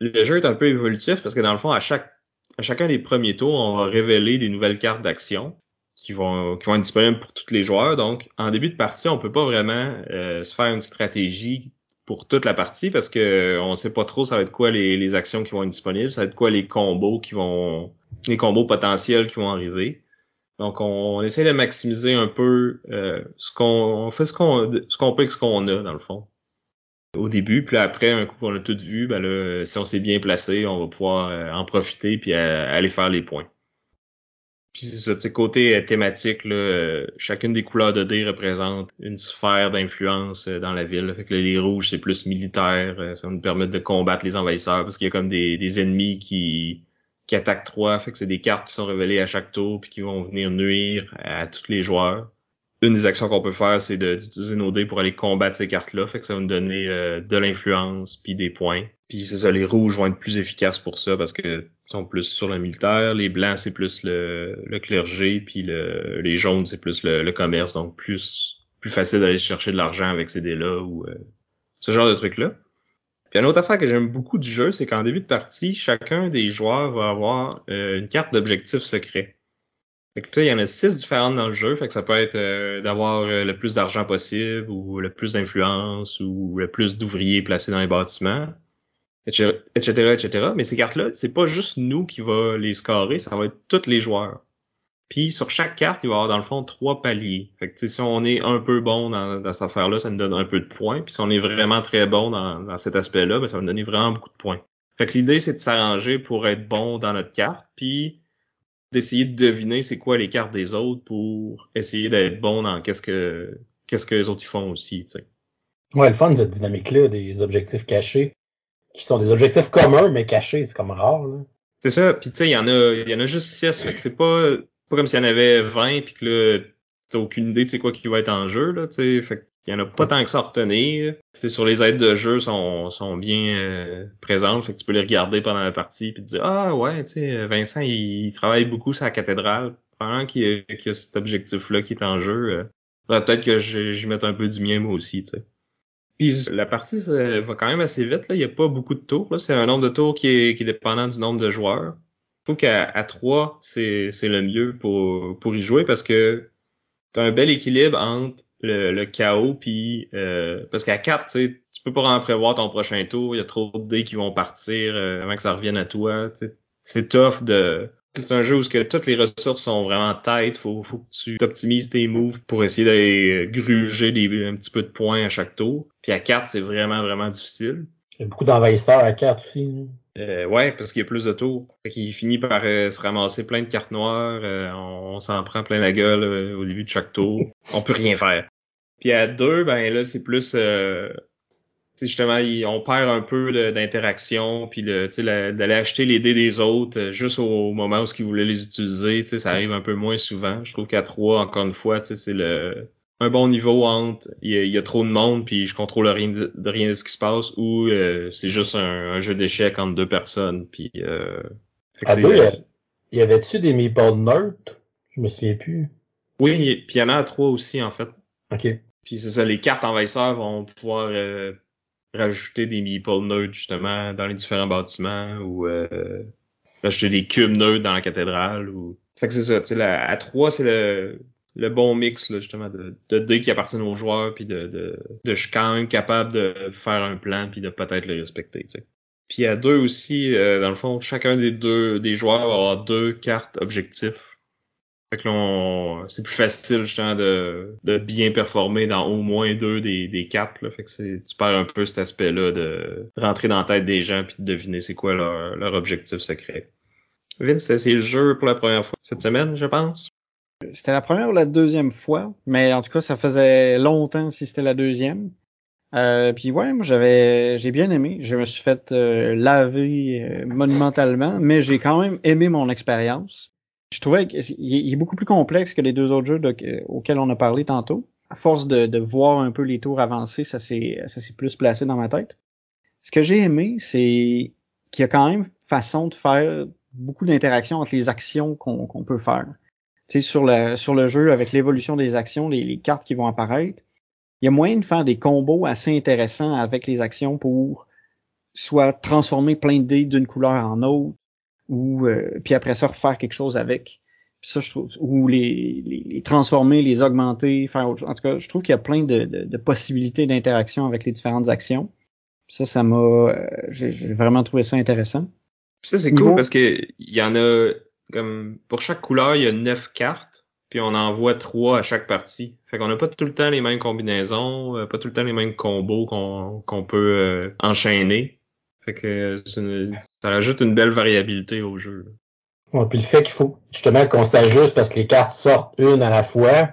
Le jeu est un peu évolutif parce que dans le fond, à chaque à chacun des premiers tours, on va révéler des nouvelles cartes d'action qui vont qui vont être disponibles pour tous les joueurs. Donc, en début de partie, on peut pas vraiment euh, se faire une stratégie pour toute la partie parce que on sait pas trop ça va être quoi les, les actions qui vont être disponibles, ça va être quoi les combos qui vont les combos potentiels qui vont arriver. Donc on, essaie de maximiser un peu euh, ce qu'on on fait ce qu'on ce qu'on peut avec ce qu'on a dans le fond. Au début, puis après un coup on a tout vu, ben là, si on s'est bien placé, on va pouvoir euh, en profiter puis aller faire les points. Puis c'est ça, côté euh, thématique, là, euh, chacune des couleurs de dés représente une sphère d'influence euh, dans la ville. Fait que les rouges, c'est plus militaire. ça va nous permettre de combattre les envahisseurs parce qu'il y a comme des, des ennemis qui, qui attaquent trois. Fait que c'est des cartes qui sont révélées à chaque tour puis qui vont venir nuire à tous les joueurs une des actions qu'on peut faire, c'est d'utiliser nos dés pour aller combattre ces cartes-là. Fait que ça va nous donner euh, de l'influence puis des points. Puis c'est ça, les rouges vont être plus efficaces pour ça parce que sont plus sur le militaire. Les blancs, c'est plus le, le, clergé. Puis le, les jaunes, c'est plus le, commerce. Donc plus plus facile d'aller chercher de l'argent avec ces dés-là ou euh, ce genre de trucs-là. Puis une autre affaire que j'aime beaucoup du jeu, c'est qu'en début de partie, chacun des joueurs va avoir euh, une carte d'objectif secret. Fait il y en a six différentes dans le jeu. Fait que ça peut être euh, d'avoir euh, le plus d'argent possible ou le plus d'influence ou le plus d'ouvriers placés dans les bâtiments, etc., etc. Mais ces cartes-là, c'est pas juste nous qui va les scorer, ça va être tous les joueurs. Puis sur chaque carte, il va y avoir dans le fond trois paliers. Fait que si on est un peu bon dans, dans cette affaire-là, ça nous donne un peu de points. Puis si on est vraiment très bon dans, dans cet aspect-là, ben, ça va nous donner vraiment beaucoup de points. Fait que l'idée, c'est de s'arranger pour être bon dans notre carte. Puis d'essayer de deviner c'est quoi les cartes des autres pour essayer d'être bon dans qu'est-ce que qu'est-ce que les autres ils font aussi, tu sais. Ouais, le fun cette dynamique-là des objectifs cachés, qui sont des objectifs communs mais cachés, c'est comme rare. Là. C'est ça, puis tu sais, il y en a, il y en a juste six, fait que c'est pas, pas comme s'il y en avait 20 puis que là t'as aucune idée de c'est quoi qui va être en jeu là, tu sais, fait il y en a pas tant que ça à retenir. C'est sur les aides de jeu sont, sont bien euh, présentes, fait que tu peux les regarder pendant la partie puis te dire ah ouais, tu sais Vincent il, travaille beaucoup sur la cathédrale, pendant qu'il y, a, a cet objectif là qui est en jeu. Euh, peut-être que j'y mette un peu du mien moi aussi, tu sais. Puis la partie va quand même assez vite là, il y a pas beaucoup de tours c'est un nombre de tours qui est, qui est dépendant du nombre de joueurs. Trouve qu'à à 3, c'est le mieux pour pour y jouer parce que tu as un bel équilibre entre le, chaos puis euh, parce qu'à 4, tu tu peux pas vraiment prévoir ton prochain tour, il y a trop de dés qui vont partir euh, avant que ça revienne à toi, C'est tough de c'est un jeu où que toutes les ressources sont vraiment tight, faut faut que tu optimises tes moves pour essayer d'aller gruger des, un petit peu de points à chaque tour. Puis à 4, c'est vraiment vraiment difficile. Il y a beaucoup d'envahisseurs à 4 aussi. Euh, ouais, parce qu'il y a plus de tours. Fait qu'il finit par euh, se ramasser plein de cartes noires. Euh, on, s'en prend plein la gueule euh, au début de chaque tour. on peut rien faire. Puis à deux, ben là, c'est plus justement, on perd un peu d'interaction, puis d'aller acheter les dés des autres juste au moment où ils voulaient les utiliser, ça arrive un peu moins souvent. Je trouve qu'à trois, encore une fois, c'est le un bon niveau entre il y, a, trop de monde puis je contrôle rien de, rien de ce qui se passe ou euh, c'est juste un, jeu d'échecs entre deux personnes puis euh, à deux, euh, y avait-tu des meeples nerds? Je me souviens plus. Oui puis il y en a à trois aussi en fait. Ok. Puis c'est ça les cartes envahisseurs vont pouvoir euh, rajouter des meeples nerds justement dans les différents bâtiments ou rajouter des cubes nerds dans la cathédrale ou fait que c'est ça tu sais à trois c'est le le bon mix là, justement de, de dés qui appartiennent aux joueurs puis de, de, de je suis quand même capable de faire un plan puis de peut-être le respecter. Tu sais. Puis à deux aussi, euh, dans le fond, chacun des deux des joueurs va avoir deux cartes objectifs. Fait que c'est plus facile justement de, de bien performer dans au moins deux des, des quatre. Là. Fait que c'est, tu perds un peu cet aspect-là de rentrer dans la tête des gens puis de deviner c'est quoi leur, leur objectif secret. Vince, c'est le jeu pour la première fois cette semaine, je pense? C'était la première ou la deuxième fois, mais en tout cas, ça faisait longtemps si c'était la deuxième. Euh, puis ouais, moi j'avais, j'ai bien aimé. Je me suis fait euh, laver euh, monumentalement, mais j'ai quand même aimé mon expérience. Je trouvais qu'il est beaucoup plus complexe que les deux autres jeux auxquels on a parlé tantôt. À force de, de voir un peu les tours avancer, ça s'est, ça s'est plus placé dans ma tête. Ce que j'ai aimé, c'est qu'il y a quand même façon de faire beaucoup d'interactions entre les actions qu'on peut faire. Tu sais, sur le, sur le jeu, avec l'évolution des actions, les, les, cartes qui vont apparaître, il y a moyen de faire des combos assez intéressants avec les actions pour soit transformer plein de dés d'une couleur en autre, ou euh, puis après ça refaire quelque chose avec. Puis ça, je trouve, ou les, les, transformer, les augmenter, faire autre chose. En tout cas, je trouve qu'il y a plein de, de, de possibilités d'interaction avec les différentes actions. Ça, ça m'a, euh, j'ai vraiment trouvé ça intéressant. Ça, c'est cool parce que il y en a, comme, pour chaque couleur, il y a neuf cartes, puis on en voit trois à chaque partie. Fait qu'on n'a pas tout le temps les mêmes combinaisons, euh, pas tout le temps les mêmes combos qu'on peut euh, enchaîner. Fait que ça ajoute une belle variabilité au jeu. Ouais, puis le fait qu'il faut justement qu'on s'ajuste parce que les cartes sortent une à la fois,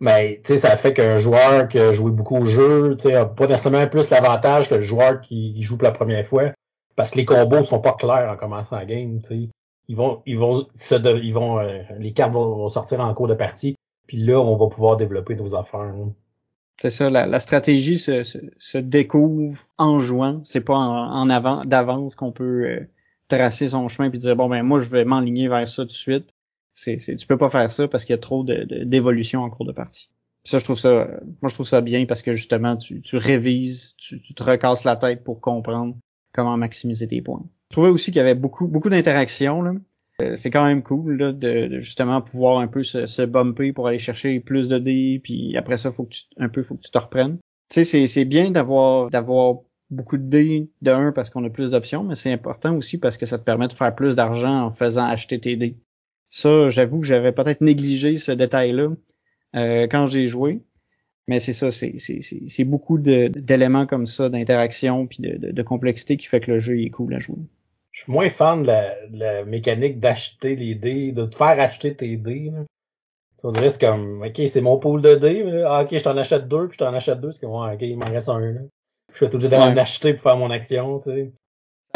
mais tu sais, ça fait qu'un joueur qui a joué beaucoup au jeu, tu sais, a pas nécessairement plus l'avantage que le joueur qui joue pour la première fois parce que les combos sont pas clairs en commençant la game. sais. Ils vont, ils vont, ils vont, euh, les cartes vont, sortir en cours de partie, puis là, on va pouvoir développer nos affaires. C'est ça, la, stratégie se, se, découvre en jouant. C'est pas en, avant d'avance qu'on peut euh, tracer son chemin puis dire bon ben moi je vais m'enligner vers ça tout de suite. C'est, c'est, tu peux pas faire ça parce qu'il y a trop d'évolution en cours de partie. ça, je trouve ça, moi je trouve ça bien parce que justement tu, tu révises, tu, tu te recasses la tête pour comprendre comment maximiser tes points. Je trouvais aussi qu'il y avait beaucoup, beaucoup d'interactions. Euh, c'est quand même cool là, de, justement pouvoir un peu se, se, bumper pour aller chercher plus de dés, puis après ça, faut que tu, un peu, faut que tu te reprennes. Tu sais, c'est bien d'avoir d'avoir beaucoup de dés de un parce qu'on a plus d'options, mais c'est important aussi parce que ça te permet de faire plus d'argent en faisant acheter tes dés. Ça, j'avoue que j'avais peut-être négligé ce détail-là euh, quand j'ai joué. Mais c'est ça, c'est beaucoup d'éléments comme ça, d'interaction puis de, de, de, complexité qui fait que le jeu est cool à jouer. Je suis moins fan de la, de la mécanique d'acheter les dés, de te faire acheter tes dés. Là. On dirait c'est comme OK, c'est mon pool de dés. Ah, ok, je t'en achète deux, puis je t'en achète deux, c'est comme ouais, ok, il m'en reste un là. Je suis obligé d'aller en acheter pour faire mon action, tu sais.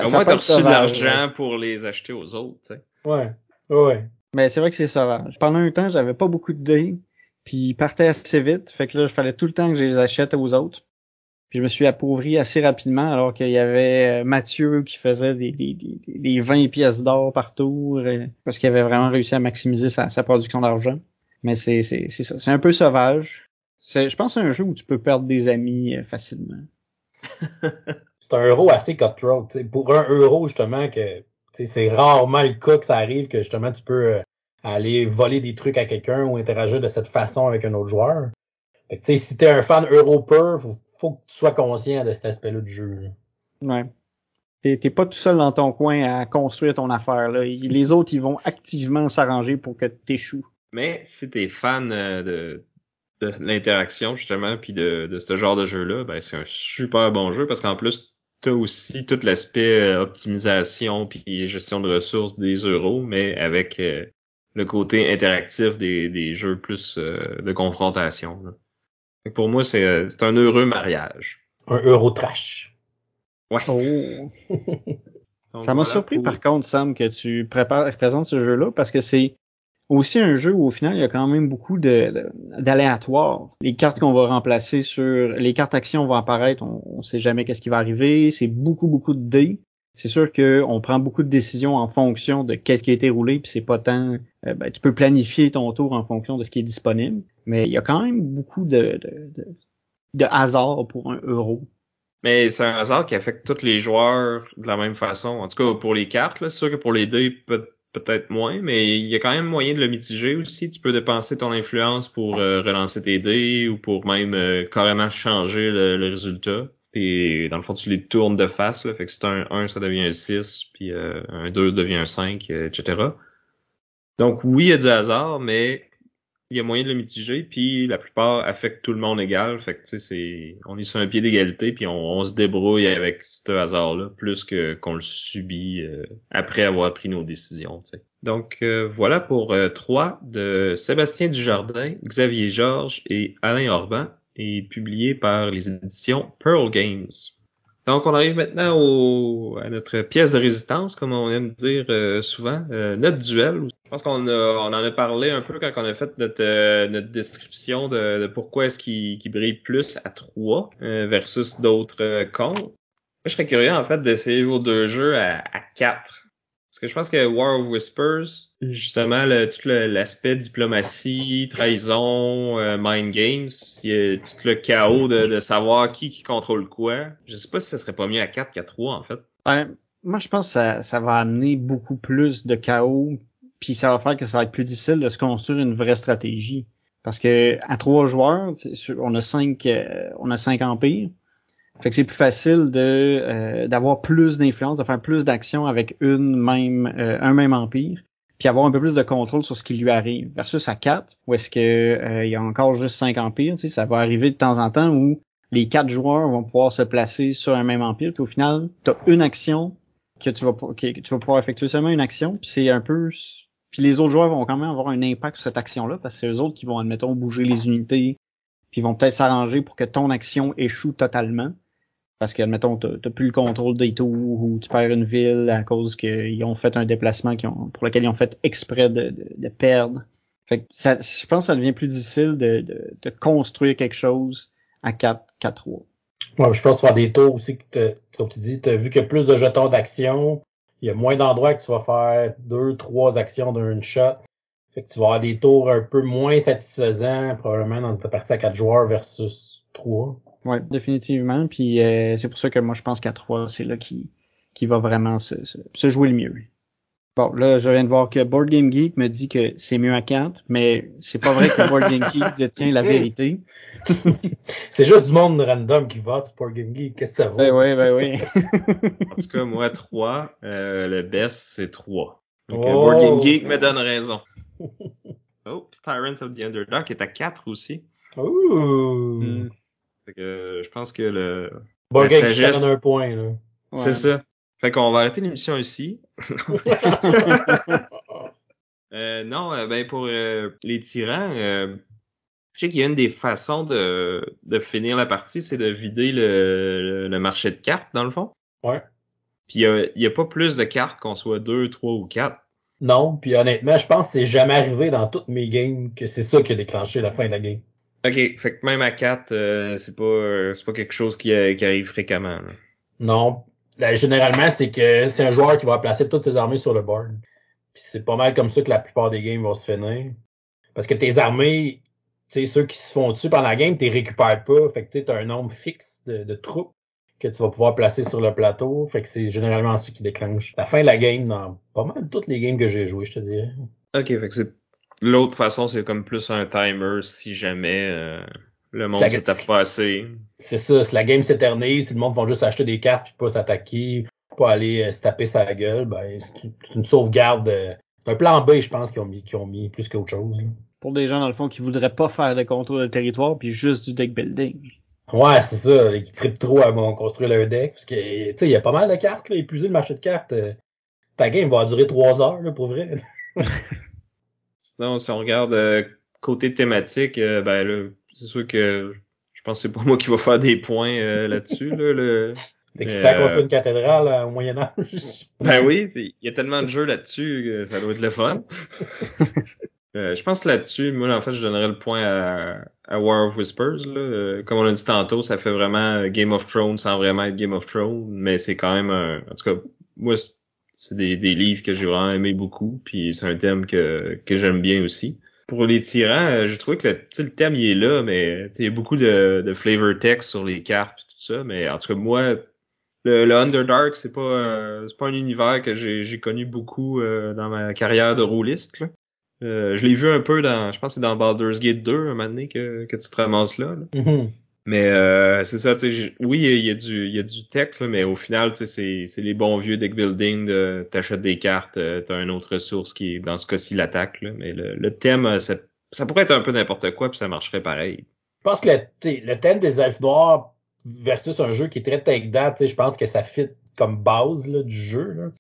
Au moins, t'as reçu de l'argent pour les acheter aux autres, tu sais. Ouais. Ouais. Mais c'est vrai que c'est sauvage. Pendant un temps, j'avais pas beaucoup de dés. Puis ils partaient assez vite. Fait que là, il fallait tout le temps que je les achète aux autres. Puis je me suis appauvri assez rapidement alors qu'il y avait euh, Mathieu qui faisait des, des, des, 20 pièces d'or par tour euh, parce qu'il avait vraiment réussi à maximiser sa, sa production d'argent. Mais c'est, ça. C'est un peu sauvage. Je pense c'est un jeu où tu peux perdre des amis euh, facilement. c'est un euro assez cutthroat. Pour un euro, justement, que c'est rarement le cas que ça arrive que justement tu peux aller voler des trucs à quelqu'un ou interagir de cette façon avec un autre joueur. Fait que, si t'es un fan europeur, faut que tu sois conscient de cet aspect-là du jeu. Ouais. T'es pas tout seul dans ton coin à construire ton affaire. Là. Les autres, ils vont activement s'arranger pour que t'échoues. Mais si t'es fan euh, de, de l'interaction, justement, puis de, de ce genre de jeu-là, ben c'est un super bon jeu parce qu'en plus, t'as aussi tout l'aspect euh, optimisation puis gestion de ressources des euros, mais avec euh, le côté interactif des, des jeux plus euh, de confrontation. Pour moi, c'est un heureux mariage. Un euro trash. Ouais. Oh. Ça m'a surpris par contre, Sam, que tu prépares, présentes ce jeu-là parce que c'est aussi un jeu où au final il y a quand même beaucoup d'aléatoires. les cartes qu'on va remplacer sur les cartes actions vont apparaître, on, on sait jamais qu'est-ce qui va arriver. C'est beaucoup beaucoup de dés c'est sûr qu'on prend beaucoup de décisions en fonction de qu'est-ce qui a été roulé, puis c'est pas tant. Euh, ben, tu peux planifier ton tour en fonction de ce qui est disponible, mais il y a quand même beaucoup de, de, de, hasard pour un euro. Mais c'est un hasard qui affecte tous les joueurs de la même façon. En tout cas, pour les cartes, c'est sûr que pour les dés, peut, être moins, mais il y a quand même moyen de le mitiger aussi. Tu peux dépenser ton influence pour euh, relancer tes dés ou pour même euh, carrément changer le résultat. Puis dans le fond, tu les tournes de face, là, fait que c'est un 1, ça devient un 6, puis euh, un 2 devient un 5, euh, etc. Donc oui, il y a du hasard, mais il y a moyen de le mitiger, puis la plupart affectent tout le monde égal. Fait que c'est. On est sur un pied d'égalité, puis on, se débrouille avec ce hasard-là, plus que qu'on le subit euh, après avoir pris nos décisions. sais. Donc voilà pour trois de Sébastien Dujardin, Xavier Georges et Alain Orban et publié par les éditions Pearl Games. Donc, on arrive maintenant au, à notre pièce de résistance, comme on aime dire euh, souvent, euh, notre duel. Je pense qu'on on en a parlé un peu quand on a fait notre, euh, notre description de, pourquoi est-ce qu'il brille plus à 3 versus d'autres comptes. Moi, je serais curieux, en fait, d'essayer vos deux jeux à, à 4. Que je pense que War of Whispers, justement, le, tout l'aspect diplomatie, trahison, euh, mind games, il y a tout le chaos de, de, savoir qui qui contrôle quoi. Je sais pas si ça serait pas mieux à 4 qu'à 3, en fait. Ben, moi, je pense que ça, ça va amener beaucoup plus de chaos, puis ça va faire que ça va être plus difficile de se construire une vraie stratégie. Parce que à trois joueurs, on a cinq, euh, on a cinq empires. Fait que c'est plus facile de euh, d'avoir plus d'influence, de faire plus d'actions avec une même euh, un même empire, puis avoir un peu plus de contrôle sur ce qui lui arrive. Versus à 4, où est-ce que il y a encore juste cinq empires, tu sais, ça va arriver de temps en temps où les quatre joueurs vont pouvoir se placer sur un même empire, puis au final, tu as une action que tu vas que tu vas pouvoir effectuer seulement une action, puis c'est un peu puis les autres joueurs vont quand même avoir un impact sur cette action-là, parce que c'est eux autres qui vont, admettons, bouger les unités, puis ils vont peut-être s'arranger pour que ton action échoue totalement. Parce que, admettons, t'as plus le contrôle des tours ou tu perds une ville à cause qu'ils ont fait un déplacement pour lequel ils ont fait exprès de, de, perdre. Fait que ça, je pense que ça devient plus difficile de, de, construire quelque chose à 4, 4-3. Ouais, je pense qu'il y des tours aussi que, comme tu dis, tu as vu qu'il y a plus de jetons d'action, il y a moins d'endroits que tu vas faire deux, trois actions d'un shot. Fait que tu vas avoir des tours un peu moins satisfaisants, probablement, dans ta partie à quatre joueurs versus trois. Oui, définitivement. Puis euh, c'est pour ça que moi je pense qu'à trois, c'est là qui, qui va vraiment se, se jouer le mieux. Bon, là, je viens de voir que Board Game Geek me dit que c'est mieux à 4, mais c'est pas vrai que Board Game Geek détient la vérité. c'est juste du monde random qui vote sur Board Game Geek. Qu'est-ce que ça vaut? Ben oui, ben oui. en tout cas, moi, 3, euh, le best, c'est 3. Donc, oh. Board Game Geek me donne raison. Oh, Tyrants of the Underdog est à 4 aussi. Ouh! Hmm. Fait que, je pense que le... Geek donne un point, là. C'est ça. Fait qu'on va arrêter l'émission ici. euh, non, euh, ben pour euh, les tyrans, euh, je sais qu'il y a une des façons de, de finir la partie, c'est de vider le, le, marché de cartes, dans le fond. Ouais. Puis il n'y a, pas plus de cartes qu'on soit deux, trois ou quatre. Non, puis honnêtement, je pense que c'est jamais arrivé dans toutes mes games que c'est ça qui a déclenché la fin de la game. Ok, fait que même à 4, c'est pas c'est pas quelque chose qui, qui arrive fréquemment. Non, ben, généralement, c'est que c'est un joueur qui va placer toutes ses armées sur le board. Puis c'est pas mal comme ça que la plupart des games vont se finir. Parce que tes armées, tu sais, ceux qui se font dessus pendant la game, tu récupères pas. Fait que tu as un nombre fixe de, troupes que tu vas pouvoir placer sur le plateau. Fait que c'est généralement ce qui déclenche la fin de la game dans pas mal toutes les games que j'ai joué, je te dirais. Ok, fait que c'est l'autre façon, c'est comme plus un timer si jamais. Euh, le monde s'est assez. C'est ça, si la game s'éternise, si le monde va juste acheter des cartes puis pas s'attaquer, pas aller euh, se taper sa gueule, ben c'est une sauvegarde. Euh, un plan B, je pense, qu'ils ont mis, ont mis plus qu'autre chose. Pour des gens, dans le fond, qui voudraient pas faire de contrôle de territoire puis juste du deck building. Ouais, c'est ça, qui trippent trop à construire leur deck. Parce que, tu sais, il y a pas mal de cartes, là, épuiser le marché de cartes. Euh, ta game va durer trois heures, là, pour vrai. Sinon, si on regarde côté thématique, ben là, c'est sûr que je pense que c'est pas moi qui va faire des points euh, là-dessus. Là, le... C'est excitant à construire une cathédrale euh, au Moyen Âge. ben oui, il y a tellement de jeux là-dessus que ça doit être le fun. euh, je pense que là-dessus, moi en fait, je donnerais le point à, à War of Whispers. Là. Euh, comme on a dit tantôt, ça fait vraiment Game of Thrones sans vraiment être Game of Thrones, mais c'est quand même un... En tout cas, moi, c'est des, des livres que j'ai vraiment aimé beaucoup, puis c'est un thème que, que j'aime bien aussi pour les tyrans, euh, je trouve que le, le thème il est là, mais il y a beaucoup de, de flavor text sur les cartes et tout ça. Mais en tout cas, moi, le, le Underdark, c'est pas euh, c'est pas un univers que j'ai connu beaucoup euh, dans ma carrière de rôliste. je l'ai vu un peu dans, je pense que c'est dans Baldur's Gate 2 un moment donné que, que tu te ramasses là. Mm-hmm. Mais euh, c'est ça, tu oui, il y, a du, y a du texte, là, mais au final, tu sais, c'est les bons vieux deck building, de, t'achètes des cartes, euh, t'as une autre ressource qui est, dans ce cas-ci, l'attaque, mais le, le thème, euh, ça, ça, pourrait être un peu n'importe quoi, puis ça marcherait pareil. Je pense que le, le thème des elfes noirs versus un jeu qui est très take that, je pense que ça fit comme base là, du jeu. Là.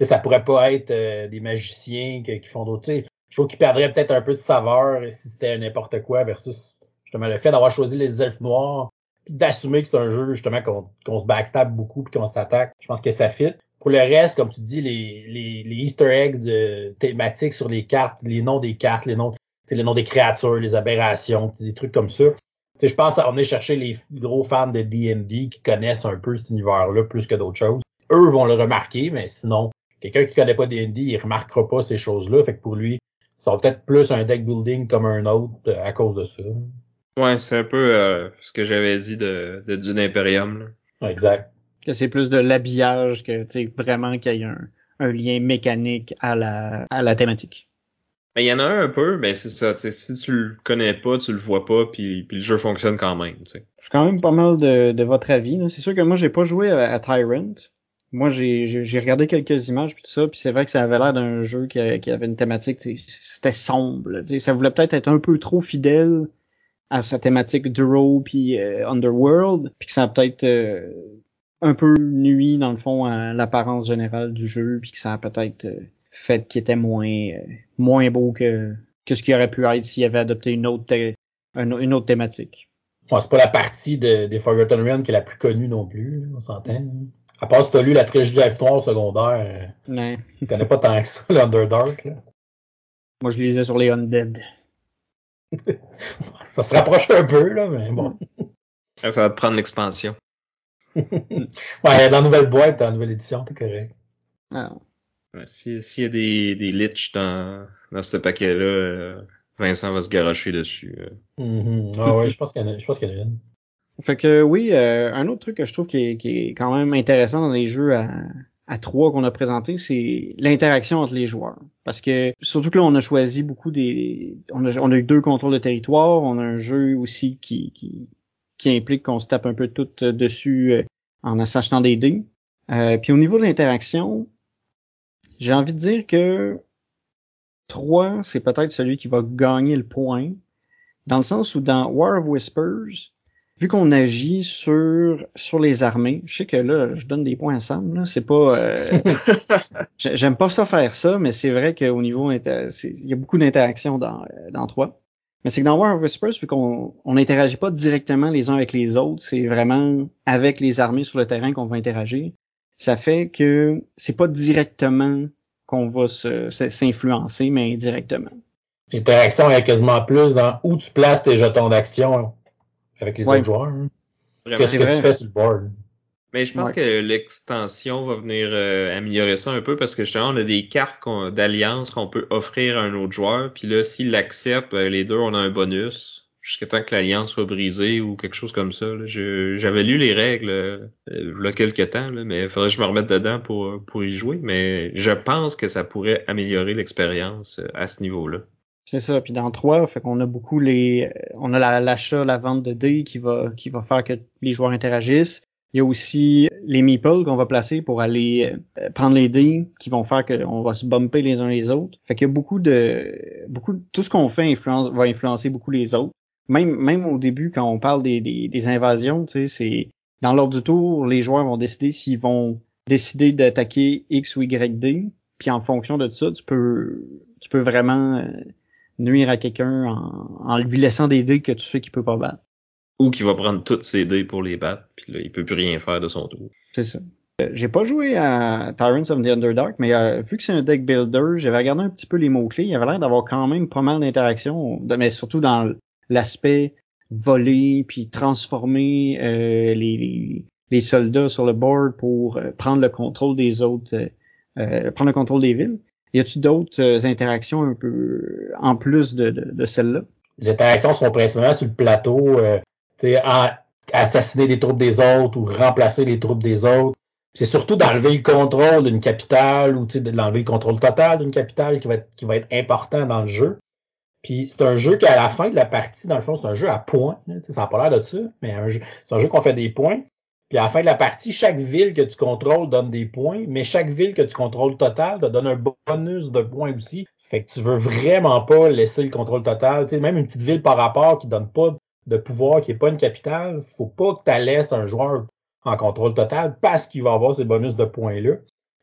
sais, ça pourrait pas être des magiciens qui font d'autres. Je trouve qu'ils perdraient peut-être un peu de saveur si c'était n'importe quoi versus justement le fait d'avoir choisi les elfes noirs, puis d'assumer que c'est un jeu justement qu'on se backstab beaucoup puis qu'on s'attaque, je pense que ça fit. Pour le reste, comme tu dis, les, les, les Easter eggs de thématiques sur les cartes, les noms des cartes, les noms, les noms des créatures, les aberrations, des trucs comme ça. je pense qu'on est chercher les gros fans de D&D qui connaissent un peu cet univers-là plus que d'autres choses. Eux vont le remarquer, mais sinon, quelqu'un qui connaît pas D&D, il remarquera pas ces choses-là. Fait que pour lui, ça va peut-être plus un deck building comme un autre euh, à cause de ça. Ouais, c'est un peu euh, ce que j'avais dit de, de Dune Imperium. Là. Exact. Que c'est plus de l'habillage que tu sais vraiment qu'il y ait un, un, lien mécanique à la, à la thématique. Ben, il y en a un, un peu, mais c'est ça. Si tu le connais pas, tu le vois pas, puis, puis le jeu fonctionne quand même. T'sais. Je suis quand même pas mal de, de votre avis. C'est sûr que moi, j'ai pas joué à, à Tyrant. Moi, j'ai regardé quelques images puis tout ça, puis c'est vrai que ça avait l'air d'un jeu qui, qui, avait une thématique, c'était sombre. Là, ça voulait peut-être être un peu trop fidèle à sa thématique Duro puis euh, Underworld, puis que ça a peut-être euh, un peu nuit dans le fond à l'apparence générale du jeu, puis que ça a peut-être euh, fait qu'il était moins moins beau que que ce qui aurait pu être s'il avait adopté une autre une, autre thématique. Ouais, c'est pas la partie de, des Forgotten Realms qui est la plus connue non plus, on s'entend. À part si t'as lu la trilogie F3 au secondaire, ouais. tu connais pas tant que ça l'Underdark. Moi, je lisais sur les Undead. Ça se rapproche un peu, là, mais bon. Ça va te prendre l'expansion. ouais, dans la nouvelle boîte, dans la nouvelle édition, t'es correct. Ah. Ouais, S'il si y a des, des liches dans, dans ce paquet-là, euh, Vincent va se garocher dessus. Euh. Mm -hmm. Ah ouais, je pense qu'il y en a, je pense qu'il y en a une. Fait que oui, euh, un autre truc que je trouve qui est, qui est quand même intéressant dans les jeux à, à trois qu'on a présenté, c'est l'interaction entre les joueurs. Parce que surtout que là, on a choisi beaucoup des. On a, on a eu deux contrôles de territoire, on a un jeu aussi qui, qui, qui implique qu'on se tape un peu tout dessus en s'achetant des dés. Euh, puis au niveau de l'interaction, j'ai envie de dire que 3, c'est peut-être celui qui va gagner le point. Dans le sens où dans War of Whispers, vu qu'on agit sur sur les armées, je sais que là, je donne des points ensemble. Là, c'est pas, euh, j'aime pas ça faire ça, mais c'est vrai qu'au niveau, il y a beaucoup d'interactions dans dans 3. Mais c'est que dans War of Whispers, vu qu'on on n'interagit pas directement les uns avec les autres, c'est vraiment avec les armées sur le terrain qu'on va interagir. Ça fait que c'est pas directement qu'on va s'influencer, mais indirectement. L'interaction est quasiment plus dans où tu places tes jetons d'action avec les Ouais. autres joueurs. hein. Qu'est-ce que tu fais sur le board? Mais je pense Ouais. que l'extension va venir euh, améliorer ça un peu parce que justement, on a des cartes qu'on- d'alliance qu'on peut offrir à un autre joueur. Puis là, s'il l'accepte, ben, les deux, on a un bonus jusqu'à temps que l'alliance soit brisée ou quelque chose comme ça. là. Je- J'avais lu les règles euh, il y a quelques temps, là, mais il faudrait que je me remette dedans pour, pour y jouer. Mais je pense que ça pourrait améliorer l'expérience euh, à ce niveau-là. C'est ça. Puis dans 3, fait qu'on a beaucoup les, on a la- l'achat, la, vente de dés qui va, qui va faire que les joueurs interagissent. Il y a aussi les meeples qu'on va placer pour aller euh, prendre les dés qui vont faire qu'on va se bumper les uns les autres. Fait qu'il y a beaucoup de, beaucoup tout ce qu'on fait influence, va influencer beaucoup les autres. Même, même au début, quand on parle des, des, des invasions, tu sais, c'est, dans l'ordre du tour, les joueurs vont décider s'ils vont décider d'attaquer X ou Y dés. Puis en fonction de ça, tu peux, tu peux vraiment euh, nuire à quelqu'un en, en lui laissant des dés que tu sais qu'il peut pas battre. Ou qu'il va prendre toutes ses dés pour les battre, puis là, il peut plus rien faire de son tour. C'est ça. Euh, J'ai pas joué à Tyrants of the Underdark, mais euh, vu que c'est un deck builder, j'avais regardé un petit peu les mots-clés. Il y avait l'air d'avoir quand même pas mal d'interactions, mais surtout dans l'aspect voler puis transformer euh, les, les, les soldats sur le board pour euh, prendre le contrôle des autres, prendre le contrôle des villes. Y a-tu d'autres euh, interactions un peu en plus de, de, de celle-là? Les interactions sont principalement sur le plateau, euh, à- assassiner des troupes des autres ou remplacer les troupes des autres. C'est surtout d'enlever le contrôle d'une capitale ou d'enlever le contrôle total d'une capitale qui va être, qui va être important dans le jeu. Puis c'est un jeu qu'à la fin de la partie, dans le fond, c'est un jeu à points. là, ça n'a pas l'air de ça, mais c'est un jeu qu'on fait des points. Puis à la fin de la partie, chaque ville que tu contrôles donne des points, mais chaque ville que tu contrôles total te donne un bonus de points aussi. Fait que tu veux vraiment pas laisser le contrôle total. Tu sais, même une petite ville par rapport qui donne pas de pouvoir, qui est pas une capitale, faut pas que tu laisses un joueur en contrôle total parce qu'il va avoir ces bonus de points-là.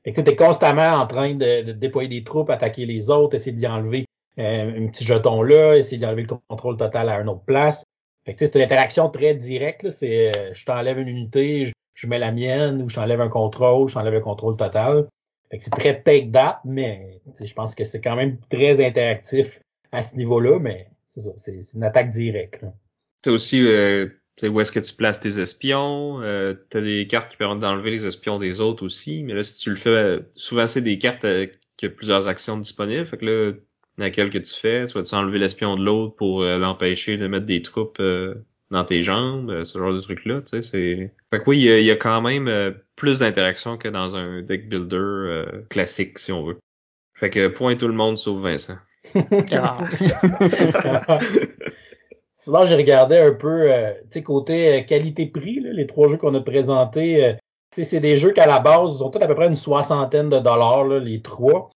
Fait que tu es constamment en train de, déployer des troupes, attaquer les autres, essayer d'y enlever euh, un petit jeton là, essayer d'y enlever le contrôle total à une autre place. Fait que tu c'est une interaction très directe. C'est euh, je t'enlève une unité, je, je mets la mienne, ou je t'enlève un contrôle, je t'enlève le contrôle total. Fait que c'est très take that, mais tu je pense que c'est quand même très interactif à ce niveau-là, mais c'est ça, c'est une attaque directe. là. T'as aussi euh, où est-ce que tu places tes espions. Euh, tu as des cartes qui permettent d'enlever les espions des autres aussi. Mais là, si tu le fais, souvent c'est des cartes euh, qui ont plusieurs actions disponibles. Fait que là, laquelle que tu fais, soit tu enlever l'espion de l'autre pour euh, l'empêcher de mettre des troupes euh, dans tes jambes, ce genre de trucs-là, tu sais, c'est... Fait que oui, il y a, quand même plus d'interaction que dans un deck builder classique, si on veut. Fait que point tout le monde sauf Vincent. Ah. Sinon, j'ai regardé un peu, euh, tu sais, côté euh, qualité-prix, les trois jeux qu'on a présentés. Euh, tu sais, c'est des jeux qu'à la base, ils ont tous à peu près une soixantaine de dollars, les trois.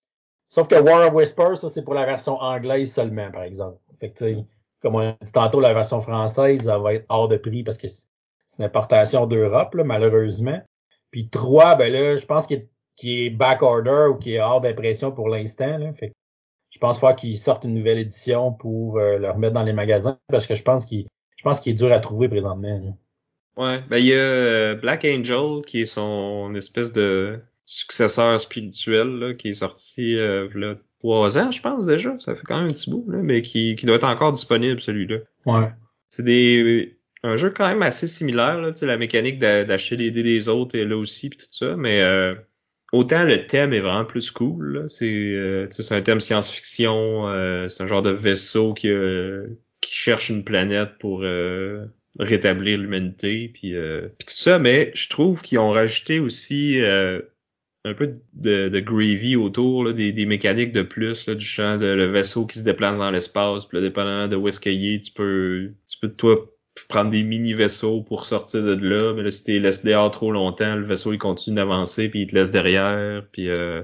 Sauf que War of Whispers, ça, c'est pour la version anglaise seulement, par exemple. Fait que, comme on a dit tantôt, la version française, ça va être hors de prix parce que c'est une importation d'Europe, malheureusement. Puis trois, ben là, je pense qu'il est, est back order ou qu'il est hors d'impression pour l'instant. Fait je pense qu'il qu'ils sortent une nouvelle édition pour euh, le remettre dans les magasins parce que je pense qu'il je pense qu'il est dur à trouver présentement. Ouais, ben il y a euh, Black Angel qui est son espèce de successeur spirituel là, qui est sorti euh, là trois ans, je pense déjà. Ça fait quand même un petit bout, là, mais qui, qui doit être encore disponible celui-là. Ouais. C'est des un jeu quand même assez similaire, là, la mécanique d'acheter les dés des autres et là aussi puis tout ça, mais euh, autant le thème est vraiment plus cool. C'est euh, un thème science-fiction. Euh, c'est un genre de vaisseau qui, euh, qui cherche une planète pour euh, rétablir l'humanité, puis, puis, tout ça. Mais je trouve qu'ils ont rajouté aussi un peu de, de gravy autour, là, des, des, mécaniques de plus, là, du champ, de, le vaisseau qui se déplace dans l'espace, puis là, dépendamment de où est-ce qu'il est, tu peux, tu peux toi prendre des mini-vaisseaux pour sortir de là, mais là, si t'es laissé dehors trop longtemps, le vaisseau, il continue d'avancer, puis il te laisse derrière, puis euh,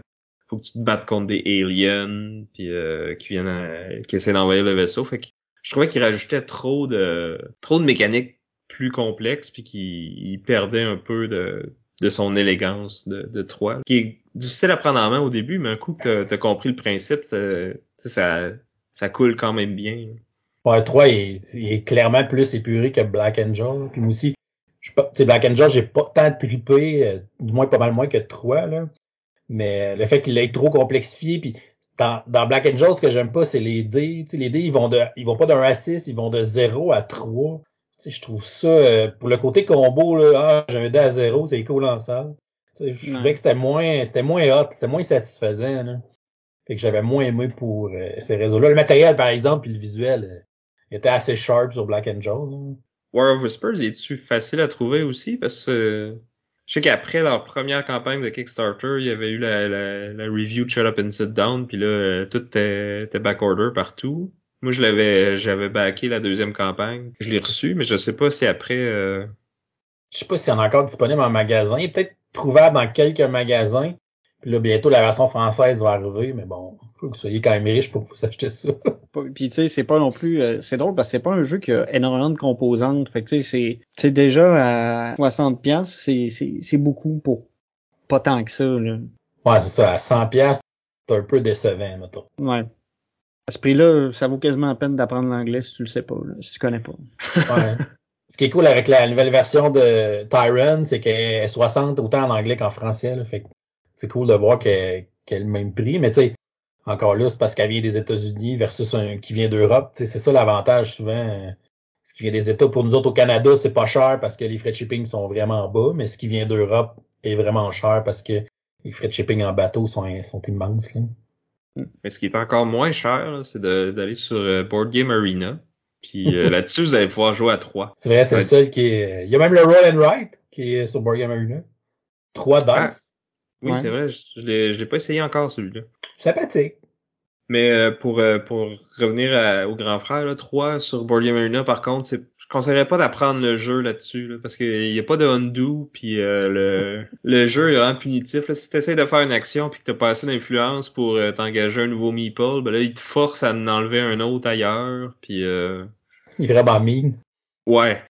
faut que tu te battes contre des aliens, puis euh, qui viennent qui essaient d'envahir le vaisseau. Fait que je trouvais qu'il rajoutait trop de trop de mécaniques plus complexes, puis qu'il perdait un peu de, de son élégance de, de 3, qui est difficile à prendre en main au début, mais un coup que t'as as compris le principe, ça, ça, ça coule quand même bien. Ouais, 3 il est, clairement plus épuré que Black Angel. Puis moi aussi, je Black Angel, j'ai pas tant trippé, euh, du moins pas mal moins que 3, là. Mais le fait qu'il ait trop complexifié, puis dans, dans Black Angel, ce que j'aime pas, c'est les dés. sais les dés, ils vont de ils vont pas d'un à 6, ils vont de 0 à 3. Sais je trouve ça, euh, pour le côté combo, là, ah, j'ai un dé à 0, c'est cool ensemble. Je trouvais que c'était moins, c'était moins hot, c'était moins satisfaisant. Là. Fait que j'avais moins aimé pour euh, ces réseaux-là. Le matériel, par exemple, puis le visuel, il était assez sharp sur Black and Joe. War of Whispers, il est-tu facile à trouver aussi? Parce que je sais qu'après leur première campagne de Kickstarter, il y avait eu la, la, review de Shut Up and Sit Down, puis là, euh, tout était, était backorder partout. Moi, je l'avais, j'avais backé la deuxième campagne. Je l'ai reçu, mais je sais pas si après. Euh... Je sais pas s'il y en a encore disponible en magasin. Il est peut-être trouvable dans quelques magasins. Puis là, bientôt, la version française va arriver, mais bon, faut que vous soyez quand même riche pour vous acheter ça. Puis tu sais, c'est pas non plus, euh, c'est drôle parce que c'est pas un jeu qui a énormément de composantes. Fait que tu sais, c'est, déjà à 60 pièces, c'est, c'est, c'est beaucoup pour pas tant que ça. Là. Ouais, c'est ça. À 100 pièces, c'est un peu décevant, mettons. Ouais. À ce prix-là, ça vaut quasiment la peine d'apprendre l'anglais si tu le sais pas, si tu connais pas. ouais. Ce qui est cool avec la nouvelle version de Tyron, c'est qu'elle est 60 autant en anglais qu'en français. Là. Fait c'est cool de voir qu'elle a le même prix. Mais tu sais, encore là, c'est parce qu'elle vient des États-Unis versus un qui vient d'Europe. C'est ça l'avantage souvent. Euh, ce qui vient des États, pour nous autres au Canada, c'est pas cher parce que les frais de shipping sont vraiment bas, mais ce qui vient d'Europe est vraiment cher parce que les frais de shipping en bateau sont, sont immenses. Là. Mais ce qui est encore moins cher, c'est d'aller sur euh, Board Game Arena. Puis euh, là-dessus, vous allez pouvoir jouer à trois. C'est vrai, c'est le seul qui est. Il y a même le Roll and Write qui est sur Board Game Arena. Trois ah, dice. Oui, c'est vrai, je, je l'ai pas essayé encore celui-là. Sympathique. Mais euh, pour euh, pour revenir au grand frère, là, 3 sur Board Game Arena, par contre, c'est conseillerais pas d'apprendre le jeu là-dessus, là, parce qu'il y a pas de undo, puis euh, le, le jeu est vraiment punitif. Là. Si tu essaies de faire une action puis que t'as pas assez d'influence pour t'engager un nouveau meeple, ben là, il te force à en enlever un autre ailleurs, puis... Euh... Il est vraiment mine. Ouais.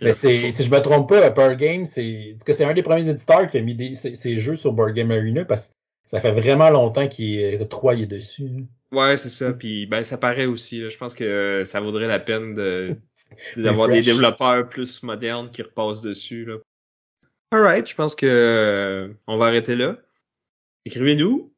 Mais c'est, si je me trompe pas, Pearl Game, c'est, que c'est un des premiers éditeurs qui a mis des, ces, jeux sur Board Game Arena parce que ça fait vraiment longtemps qu'il est, 3 est dessus. Hein. Ouais, c'est ça. Puis ben ça paraît aussi. Je pense que ça vaudrait la peine de d'avoir des développeurs plus modernes qui repassent dessus. Là. Alright, je pense que euh, on va arrêter là. Écrivez-nous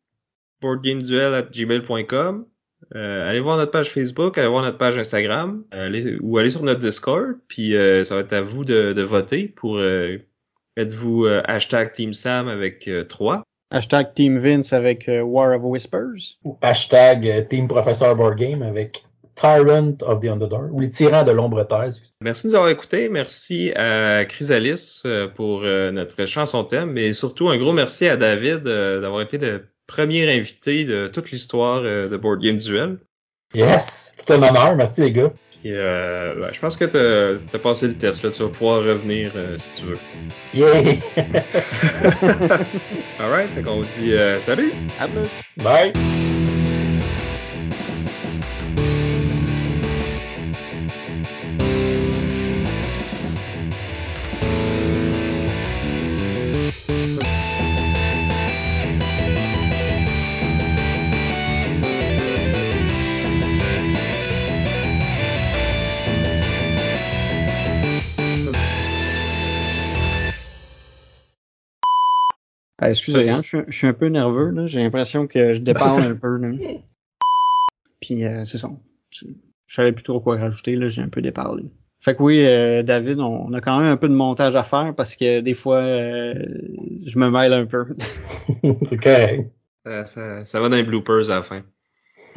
boardgameduel@gmail.com. euh, allez voir notre page Facebook, allez voir notre page Instagram, allez, ou allez sur notre Discord, puis ça va être à vous de, de voter pour êtes-vous hashtag Team Sam avec 3. Hashtag Team Vince avec War of Whispers. Ou hashtag Team Professor Board Game avec Tyrant of the Underdark, ou les tyrans de l'ombre terre. Merci de nous avoir écoutés. Merci à Chrysalis pour notre chanson thème, mais surtout un gros merci à David d'avoir été le premier invité de toute l'histoire euh, de Board Game Duel. Yes! Tout un honneur, merci les gars. Euh, je pense que t'as as passé le test, là, tu vas pouvoir revenir euh, si tu veux. Yeah! Alright, fait qu'on dit euh, salut! À plus! Bye! Ah, excusez, hein, je, suis un peu nerveux, là. J'ai l'impression que je déparle un peu, là. Puis, euh, c'est ça. Je, savais plus trop quoi rajouter, là. J'ai un peu déparlé. Fait que oui, euh, David, on, a quand même un peu de montage à faire parce que des fois, euh, je me mêle un peu. c'est correct. Ça, ça, ça va dans les bloopers à la fin.